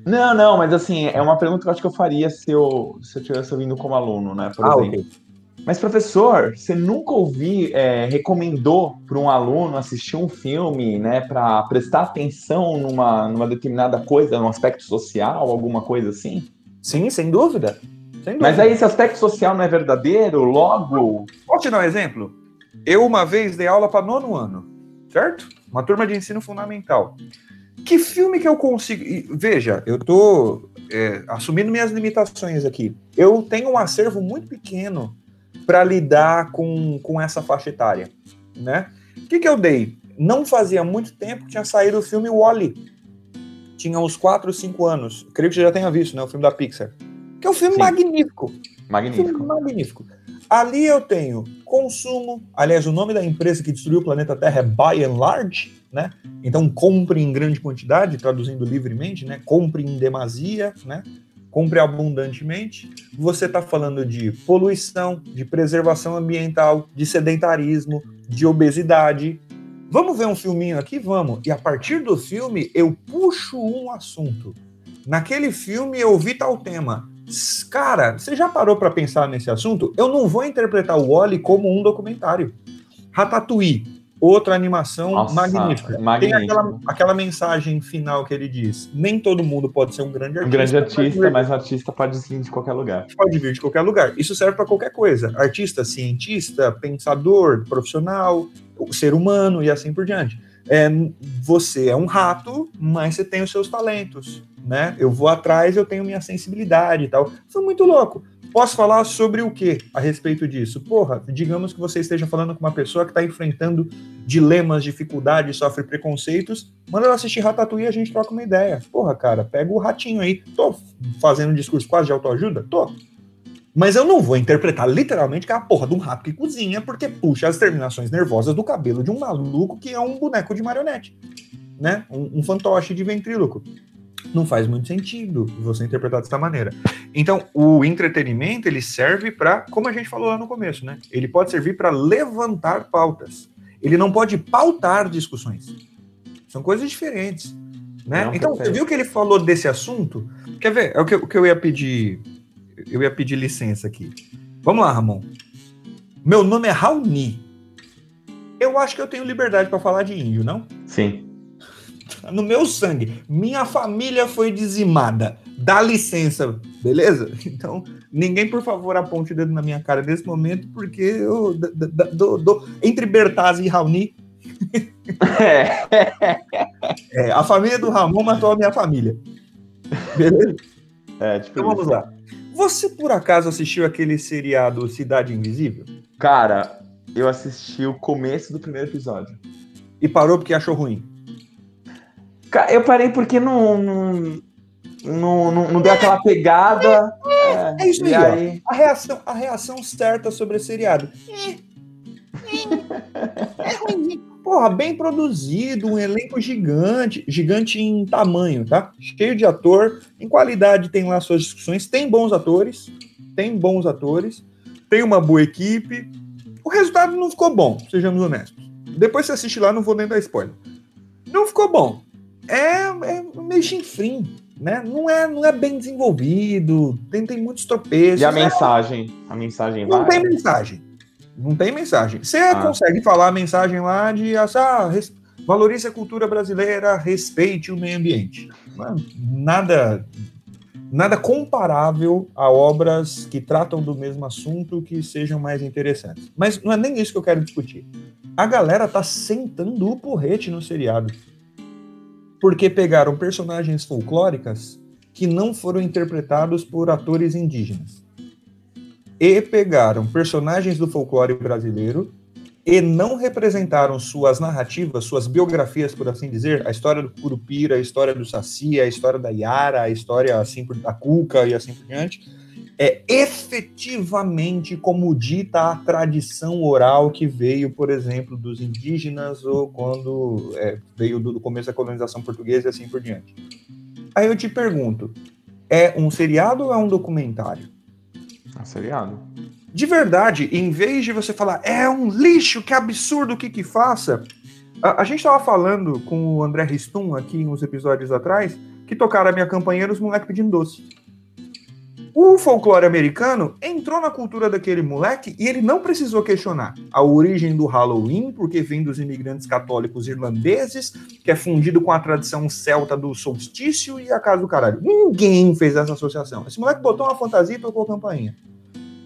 Não, não, mas assim, é uma pergunta que eu acho que eu faria se eu, se eu tivesse ouvindo como aluno, né? Por ah, exemplo. Okay. Mas, professor, você nunca ouviu, é, recomendou para um aluno assistir um filme, né, para prestar atenção numa, numa determinada coisa, num aspecto social, alguma coisa assim? Sim, sem dúvida. Sem dúvida. Mas aí esse aspecto social não é verdadeiro, logo. Posso te dar um exemplo? Eu uma vez dei aula para nono ano, certo? Uma turma de ensino fundamental. Que filme que eu consigo. Veja, eu tô é, assumindo minhas limitações aqui. Eu tenho um acervo muito pequeno para lidar com, com essa faixa etária, né? O que, que eu dei? Não fazia muito tempo que tinha saído o filme Wally. Tinha uns 4 ou 5 anos. Creio que você já tenha visto, né? O filme da Pixar. Que é um filme Sim. magnífico. Magnífico. Um filme magnífico. Ali eu tenho consumo. Aliás, o nome da empresa que destruiu o planeta Terra é By and Large, né? Então compre em grande quantidade, traduzindo livremente, né? Compre em demasia, né? Compre abundantemente, você está falando de poluição, de preservação ambiental, de sedentarismo, de obesidade. Vamos ver um filminho aqui? Vamos. E a partir do filme, eu puxo um assunto. Naquele filme, eu vi tal tema. Cara, você já parou para pensar nesse assunto? Eu não vou interpretar o Wally como um documentário. Ratatouille, Outra animação Nossa, magnífica. Tem aquela, aquela mensagem final que ele diz: nem todo mundo pode ser um grande artista. Um grande artista, mas, um artista pode vir de qualquer lugar. Pode vir de qualquer lugar. Isso serve para qualquer coisa: artista, cientista, pensador, profissional, ser humano e assim por diante. É, você é um rato, mas você tem os seus talentos, né? Eu vou atrás, eu tenho minha sensibilidade e tal. Isso é muito louco. Posso falar sobre o que a respeito disso? Porra, digamos que você esteja falando com uma pessoa que está enfrentando dilemas, dificuldades, sofre preconceitos, manda ela assistir Ratatouille e a gente troca uma ideia. Porra, cara, pega o ratinho aí. Tô fazendo um discurso quase de autoajuda? Tô. Mas eu não vou interpretar literalmente que é a porra de um rato que cozinha porque puxa as terminações nervosas do cabelo de um maluco que é um boneco de marionete, né? Um, um fantoche de ventríloco não faz muito sentido você interpretar dessa maneira. Então, o entretenimento ele serve para, como a gente falou lá no começo, né? Ele pode servir para levantar pautas. Ele não pode pautar discussões. São coisas diferentes, né? Não, então, você viu que ele falou desse assunto? Quer ver? É o que, o que eu ia pedir. Eu ia pedir licença aqui. Vamos lá, Ramon. Meu nome é Raoni. Eu acho que eu tenho liberdade para falar de índio, não? Sim no meu sangue. Minha família foi dizimada. Dá licença, beleza? Então, ninguém, por favor, aponte o dedo na minha cara nesse momento, porque eu do, entre Bertazzi e Raoni. É. é. A família do Ramon matou a minha família. Beleza? É, tipo então vamos isso. lá. Você por acaso assistiu aquele seriado Cidade Invisível? Cara, eu assisti o começo do primeiro episódio. E parou porque achou ruim? Eu parei porque não, não, não, não, deu aquela pegada. É, é isso aí, aí... A, reação, a reação certa sobre esse seriado. É, é, é ruim. Porra, bem produzido, um elenco gigante, gigante em tamanho, tá? Cheio de ator, em qualidade tem lá suas discussões, tem bons atores, tem bons atores, tem uma boa equipe. O resultado não ficou bom, sejamos honestos. Depois você assiste lá, não vou nem dar spoiler. Não ficou bom é, é meio chinfrim, né? Não é, não é bem desenvolvido, tem, tem muitos tropeços. E a mensagem? A mensagem Não vai? tem mensagem. Não tem mensagem. Você ah. consegue falar a mensagem lá de ah, valorize a cultura brasileira, respeite o meio ambiente. É nada nada comparável a obras que tratam do mesmo assunto que sejam mais interessantes. Mas não é nem isso que eu quero discutir. A galera tá sentando o porrete no seriado porque pegaram personagens folclóricas que não foram interpretados por atores indígenas. E pegaram personagens do folclore brasileiro e não representaram suas narrativas, suas biografias, por assim dizer, a história do Curupira, a história do Saci, a história da Yara, a história assim da Cuca e assim por diante, é efetivamente como dita a tradição oral que veio, por exemplo, dos indígenas ou quando é, veio do, do começo da colonização portuguesa e assim por diante. Aí eu te pergunto, É um seriado ou é um documentário? É um seriado. De verdade, em vez de você falar, é um lixo, que absurdo, o que que faça? A, a gente estava falando com o André Ristum aqui uns episódios atrás, que tocaram a minha campanha os moleques pedindo doce. O folclore americano entrou na cultura daquele moleque e ele não precisou questionar a origem do Halloween, porque vem dos imigrantes católicos irlandeses, que é fundido com a tradição celta do solstício e a casa do caralho. Ninguém fez essa associação. Esse moleque botou uma fantasia e tocou campainha.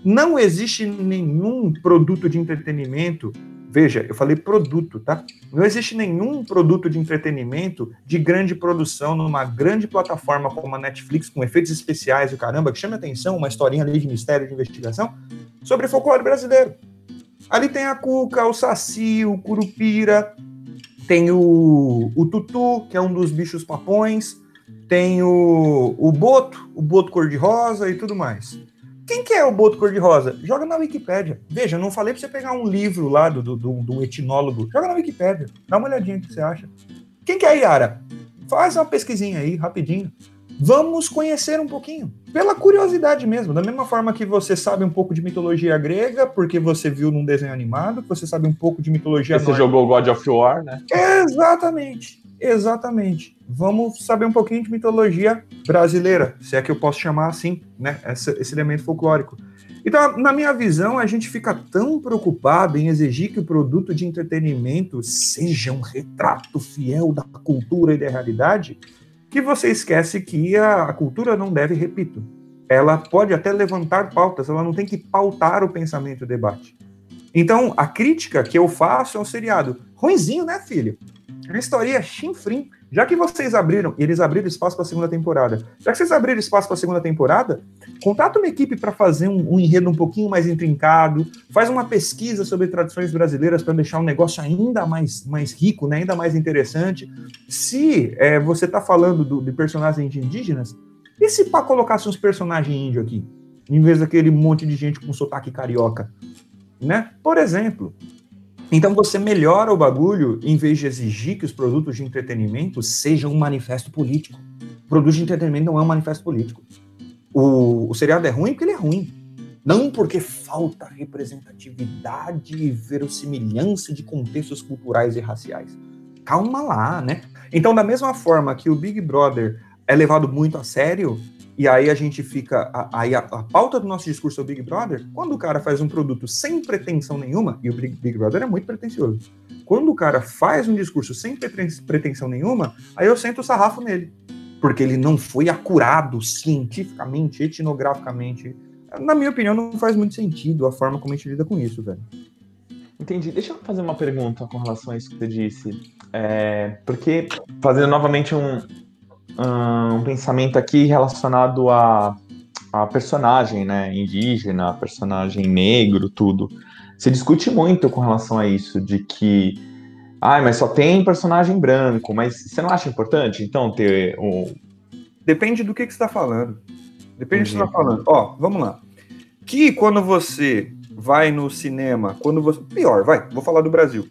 Não existe nenhum produto de entretenimento Veja, eu falei produto, tá? Não existe nenhum produto de entretenimento de grande produção numa grande plataforma como a Netflix, com efeitos especiais e caramba, que chame atenção, uma historinha ali de mistério, de investigação, sobre folclore brasileiro. Ali tem a Cuca, o Saci, o Curupira, tem o, o Tutu, que é um dos bichos papões, tem o, o Boto, o Boto cor-de-rosa e tudo mais. Quem que é o boto cor-de-rosa? Joga na Wikipédia. Veja, não falei para você pegar um livro lá do, do, do, do etnólogo. Joga na Wikipédia. Dá uma olhadinha o que você acha. Quem que é a Yara? Faz uma pesquisinha aí, rapidinho. Vamos conhecer um pouquinho. Pela curiosidade mesmo. Da mesma forma que você sabe um pouco de mitologia grega, porque você viu num desenho animado, que você sabe um pouco de mitologia. Você jogou God of War, né? Exatamente. Exatamente. Vamos saber um pouquinho de mitologia brasileira, se é que eu posso chamar assim, né? Esse, elemento folclórico. Então, na minha visão, a gente fica tão preocupado em exigir que o produto de entretenimento seja um retrato fiel da cultura e da realidade, que você esquece que a, a cultura não deve, repito, ela pode até levantar pautas, ela não tem que pautar o pensamento e o debate. Então, a crítica que eu faço é um seriado. Ruinzinho, né, filho? Uma história chinfrim. Já que vocês abriram, eles abriram espaço para a segunda temporada. Já que vocês abriram espaço para a segunda temporada, contrata uma equipe para fazer um, um, enredo um pouquinho mais intrincado, faz uma pesquisa sobre tradições brasileiras para deixar um negócio ainda mais, mais rico, né, ainda mais interessante. Se é, você está falando do, de personagens indígenas, e se para colocasse uns personagens índios aqui, em vez daquele monte de gente com sotaque carioca, né? Por exemplo, então você melhora o bagulho em vez de exigir que os produtos de entretenimento sejam um manifesto político. O produto de entretenimento não é um manifesto político. O, o seriado é ruim porque ele é ruim. Não porque falta representatividade e verossimilhança de contextos culturais e raciais. Calma lá, né? Então, da mesma forma que o Big Brother é levado muito a sério, e aí a gente fica. Aí a, a, pauta do nosso discurso é o Big Brother, quando o cara faz um produto sem pretensão nenhuma, e o Big, Big Brother é muito pretencioso. Quando o cara faz um discurso sem pretensão nenhuma, aí eu sento o sarrafo nele. Porque ele não foi acurado cientificamente, etnograficamente. Na minha opinião, não faz muito sentido a forma como a gente lida com isso, velho. Entendi. Deixa eu fazer uma pergunta com relação a isso que você disse. É, porque, fazendo novamente um, um pensamento aqui relacionado a, a personagem, né, indígena, personagem negro, tudo. Se discute muito com relação a isso, de que, ah, mas só tem personagem branco, mas você não acha importante, então, ter o... Depende do que, que você está falando. Depende do que você está falando. Ó, vamos lá. Que quando você vai no cinema, quando você... Pior, vai, vou falar do Brasil.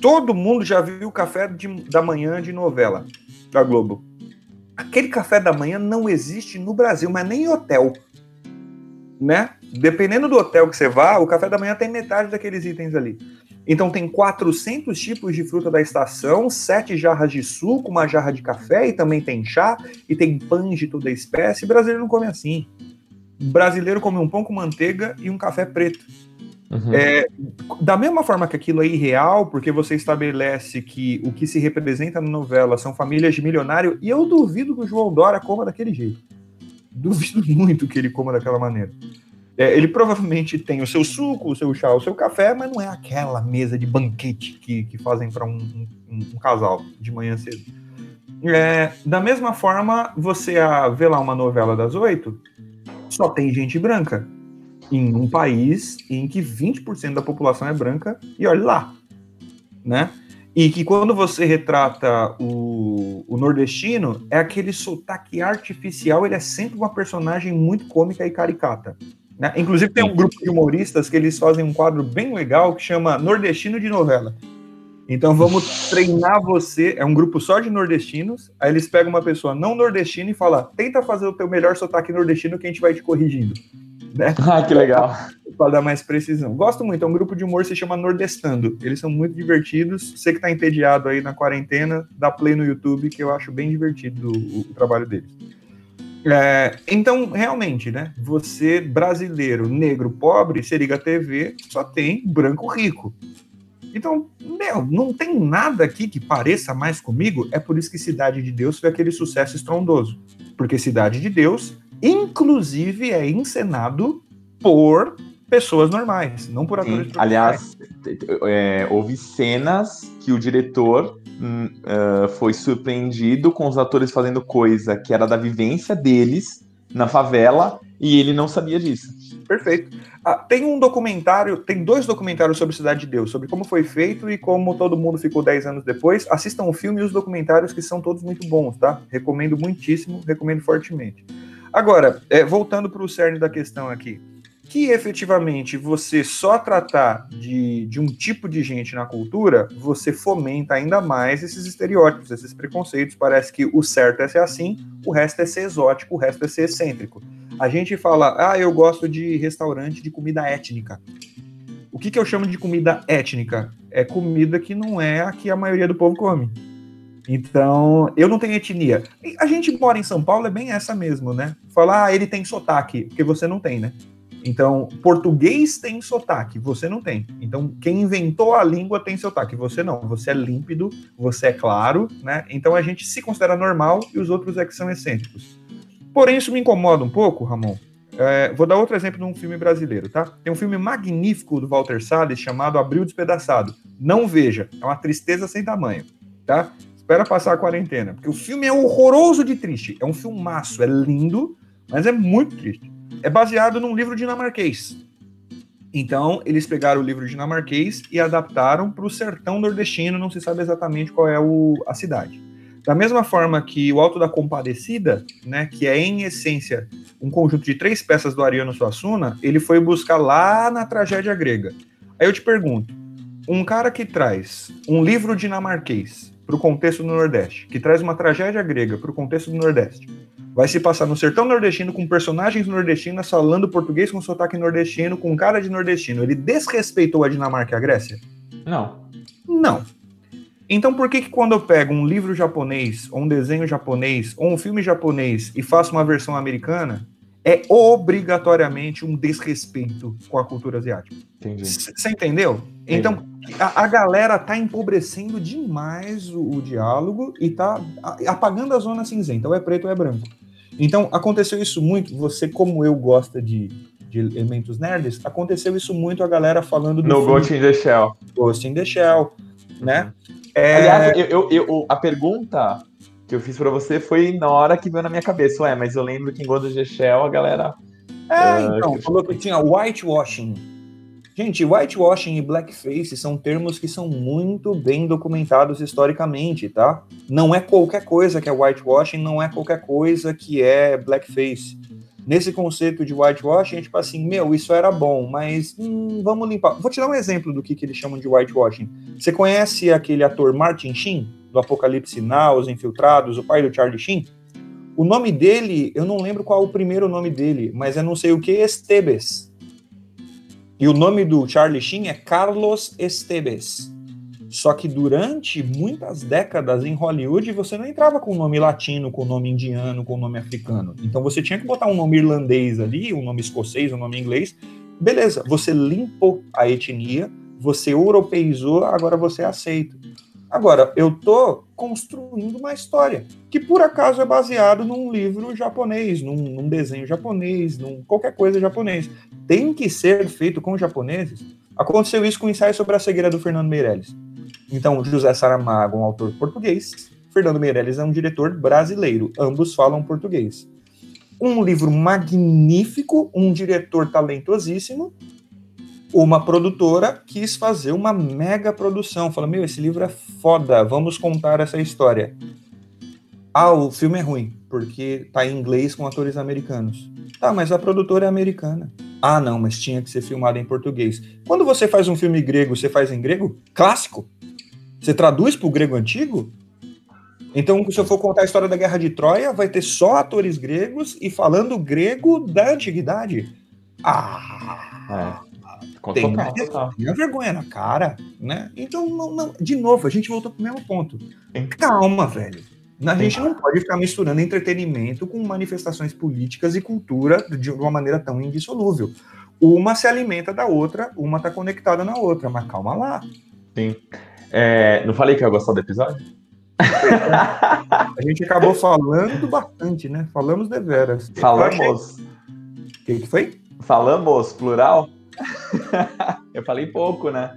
Todo mundo já viu o café de, da manhã de novela da Globo. Aquele café da manhã não existe no Brasil, mas nem em hotel. Né? Dependendo do hotel que você vá, o café da manhã tem metade daqueles itens ali. Então tem 400 tipos de fruta da estação, sete jarras de suco, uma jarra de café e também tem chá e tem pães de toda espécie. O brasileiro não come assim. O brasileiro come um pão com manteiga e um café preto. Uhum. É, da mesma forma que aquilo é irreal, porque você estabelece que o que se representa na novela são famílias de milionário, e eu duvido que o João Dória coma daquele jeito. Duvido muito que ele coma daquela maneira. É, ele provavelmente tem o seu suco, o seu chá, o seu café, mas não é aquela mesa de banquete que, que fazem para um, um, um, casal de manhã cedo. É, da mesma forma, você vê lá uma novela das oito, só tem gente branca em um país em que 20% da população é branca, e olha lá, né? E que quando você retrata o, o, nordestino, é aquele sotaque artificial, ele é sempre uma personagem muito cômica e caricata. Né? Inclusive tem um grupo de humoristas que eles fazem um quadro bem legal que chama Nordestino de Novela. Então vamos treinar você. É um grupo só de nordestinos. Aí eles pegam uma pessoa não nordestina e falam: tenta fazer o teu melhor sotaque nordestino que a gente vai te corrigindo. Né? Ah, que legal. Para dar mais precisão. Gosto muito, é um grupo de humor que se chama Nordestando. Eles são muito divertidos. Você que está entediado aí na quarentena, dá play no YouTube, que eu acho bem divertido o, o trabalho deles. É, então, realmente, né? Você, brasileiro, negro, pobre, você liga a TV, só tem branco rico. Então, meu, não tem nada aqui que pareça mais comigo. É por isso que Cidade de Deus foi aquele sucesso estrondoso. Porque Cidade de Deus, inclusive, é encenado por pessoas normais, não por atores Sim. Aliás, é, houve cenas que o diretor uh, foi surpreendido com os atores fazendo coisa que era da vivência deles na favela e ele não sabia disso. Perfeito. Ah, tem um documentário, tem dois documentários sobre Cidade de Deus, sobre como foi feito e como todo mundo ficou 10 anos depois. Assistam o filme e os documentários que são todos muito bons, tá? Recomendo muitíssimo, recomendo fortemente. Agora, é, voltando para o cerne da questão aqui que efetivamente você só tratar de, de um tipo de gente na cultura, você fomenta ainda mais esses estereótipos, esses preconceitos. Parece que o certo é ser assim, o resto é ser exótico, o resto é ser excêntrico. A gente fala, ah, eu gosto de restaurante de comida étnica. O que, que eu chamo de comida étnica? É comida que não é a que a maioria do povo come. Então, eu não tenho etnia. A gente mora em São Paulo, é bem essa mesmo, né? Falar, ah, ele tem sotaque, porque você não tem, né? Então, português tem sotaque, você não tem. Então, quem inventou a língua tem sotaque, você não. Você é límpido, você é claro, né? Então a gente se considera normal e os outros é que são excêntricos. Porém, isso me incomoda um pouco, Ramon. É, vou dar outro exemplo de um filme brasileiro, tá? Tem um filme magnífico do Walter Salles chamado Abril Despedaçado. Não veja, é uma tristeza sem tamanho, tá? Espera passar a quarentena, porque o filme é horroroso de triste. É um filmaço, é lindo, mas é muito triste é baseado num livro dinamarquês. Então, eles pegaram o livro dinamarquês e adaptaram para o sertão nordestino, não se sabe exatamente qual é o, a cidade. Da mesma forma que o Alto da Compadecida, né, que é em essência um conjunto de três peças do Ariano Suassuna, ele foi buscar lá na tragédia grega. Aí eu te pergunto, um cara que traz um livro dinamarquês para o contexto do Nordeste, que traz uma tragédia grega para o contexto do Nordeste, vai se passar no sertão nordestino com personagens nordestinas falando português com sotaque nordestino, com cara de nordestino. Ele desrespeitou a Dinamarca e a Grécia? Não. Não. Então por que, que quando eu pego um livro japonês, ou um desenho japonês, ou um filme japonês e faço uma versão americana, é obrigatoriamente um desrespeito com a cultura asiática? Entendi. Você entendeu? Entendi. Então, a, a, galera tá empobrecendo demais o, o diálogo e tá apagando a zona cinzenta, ou é preto ou é branco. Então, aconteceu isso muito, você como eu gosta de, de elementos nerds, aconteceu isso muito a galera falando do No Ghost in the Shell. Ghost in the Shell, né? É... Aliás, eu, eu, eu, a pergunta que eu fiz para você foi na hora que veio na minha cabeça. Ué, mas eu lembro que em in the Shell a galera... É, uh, então, falou que tinha whitewashing. Gente, whitewashing e blackface são termos que são muito bem documentados historicamente, tá? Não é qualquer coisa que é whitewashing, não é qualquer coisa que é blackface. Nesse conceito de whitewashing, é tipo assim, meu, isso era bom, mas hum, vamos limpar. Vou te dar um exemplo do que, que eles chamam de whitewashing. Você conhece aquele ator Martin Sheen, do Apocalipse Now, Os Infiltrados, o pai do Charlie Sheen? O nome dele, eu não lembro qual é o primeiro nome dele, mas é não sei o que, Estebes. E o nome do Charlie Sheen é Carlos Estebes. Só que durante muitas décadas em Hollywood você não entrava com o nome latino, com o nome indiano, com nome africano. Então você tinha que botar um nome irlandês ali, um nome escocês, um nome inglês. Beleza, você limpou a etnia, você europeizou, agora você é aceita. Agora, eu tô construindo uma história que por acaso é baseado num livro japonês, num, num, desenho japonês, num qualquer coisa japonês. Tem que ser feito com japoneses. Aconteceu isso com o ensaio sobre a cegueira do Fernando Meirelles. Então, José Saramago, um autor português, Fernando Meirelles é um diretor brasileiro. Ambos falam português. Um livro magnífico, um diretor talentosíssimo, uma produtora quis fazer uma mega produção. Fala, meu, esse livro é foda, vamos contar essa história. Ah, o filme é ruim, porque tá em inglês com atores americanos. Tá, mas a produtora é americana. Ah, não, mas tinha que ser filmado em português. Quando você faz um filme grego, você faz em grego? Clássico. Você traduz para o grego antigo? Então, se eu for contar a história da Guerra de Troia, vai ter só atores gregos e falando grego da antiguidade. Ah! É. Tem, tem vergonha na cara, né? Então, não, não, de novo, a gente voltou para o mesmo ponto. Calma, velho. A gente não pode ficar misturando entretenimento com manifestações políticas e cultura de uma maneira tão indissolúvel. Uma se alimenta da outra, uma está conectada na outra, mas calma lá. Sim. É, não falei que eu ia gostar do episódio? a gente acabou falando bastante, né? Falamos de veras. Falamos. O que, que foi? Falamos, plural? eu falei pouco, né?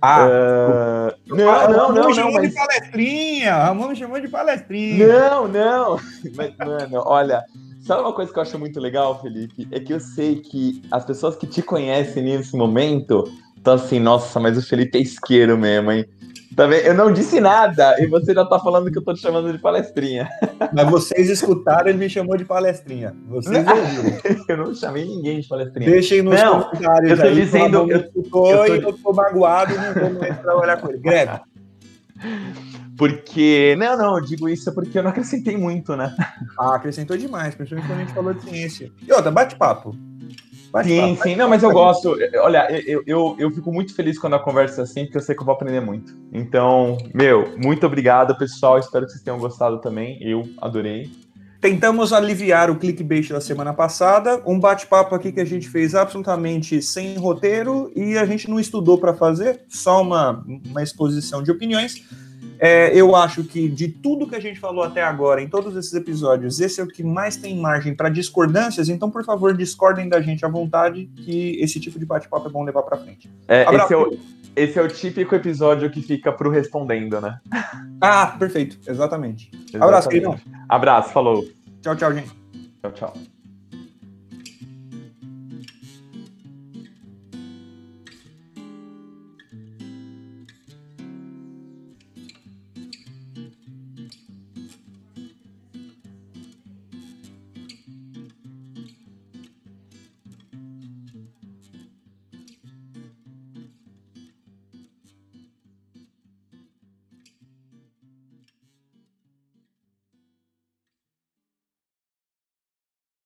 Ah, uh, não, não, não, não, mas... de palestrinha, Ramon me chamou de palestrinha. Não, não, mas, mano, olha, sabe uma coisa que eu acho muito legal, Felipe? É que eu sei que as pessoas que te conhecem nesse momento estão assim, nossa, mas o Felipe é isqueiro mesmo, hein? Tá Eu não disse nada e você já tá falando que eu tô te chamando de palestrinha. Mas vocês escutaram, ele me chamou de palestrinha. Vocês ouviram. eu não chamei ninguém de palestrinha. Deixem nos não, comentários eu tô aí, dizendo, eu, escutou eu, tô... eu tô magoado e não vou mais trabalhar com ele. Greve. Porque, não, não, eu digo isso porque eu não acrescentei muito, né? Ah, acrescentou demais, principalmente quando a gente falou de ciência. E outra, bate-papo. Sim, sim. Não, mas eu gosto. Olha, eu, eu, eu fico muito feliz quando a conversa é assim, porque eu sei que eu vou aprender muito. Então, meu, muito obrigado, pessoal. Espero que vocês tenham gostado também. Eu adorei. Tentamos aliviar o clickbait da semana passada, um bate-papo aqui que a gente fez absolutamente sem roteiro e a gente não estudou para fazer, só uma, uma exposição de opiniões. É, eu acho que de tudo que a gente falou até agora, em todos esses episódios, esse é o que mais tem margem para discordâncias. Então, por favor, discordem da gente à vontade, que esse tipo de bate-papo é bom levar para frente. É, esse, é o, esse, é o, típico episódio que fica pro respondendo, né? Ah, perfeito, exatamente. exatamente. Abraço, querido. Abraço, falou. Tchau, tchau, gente. Tchau, tchau.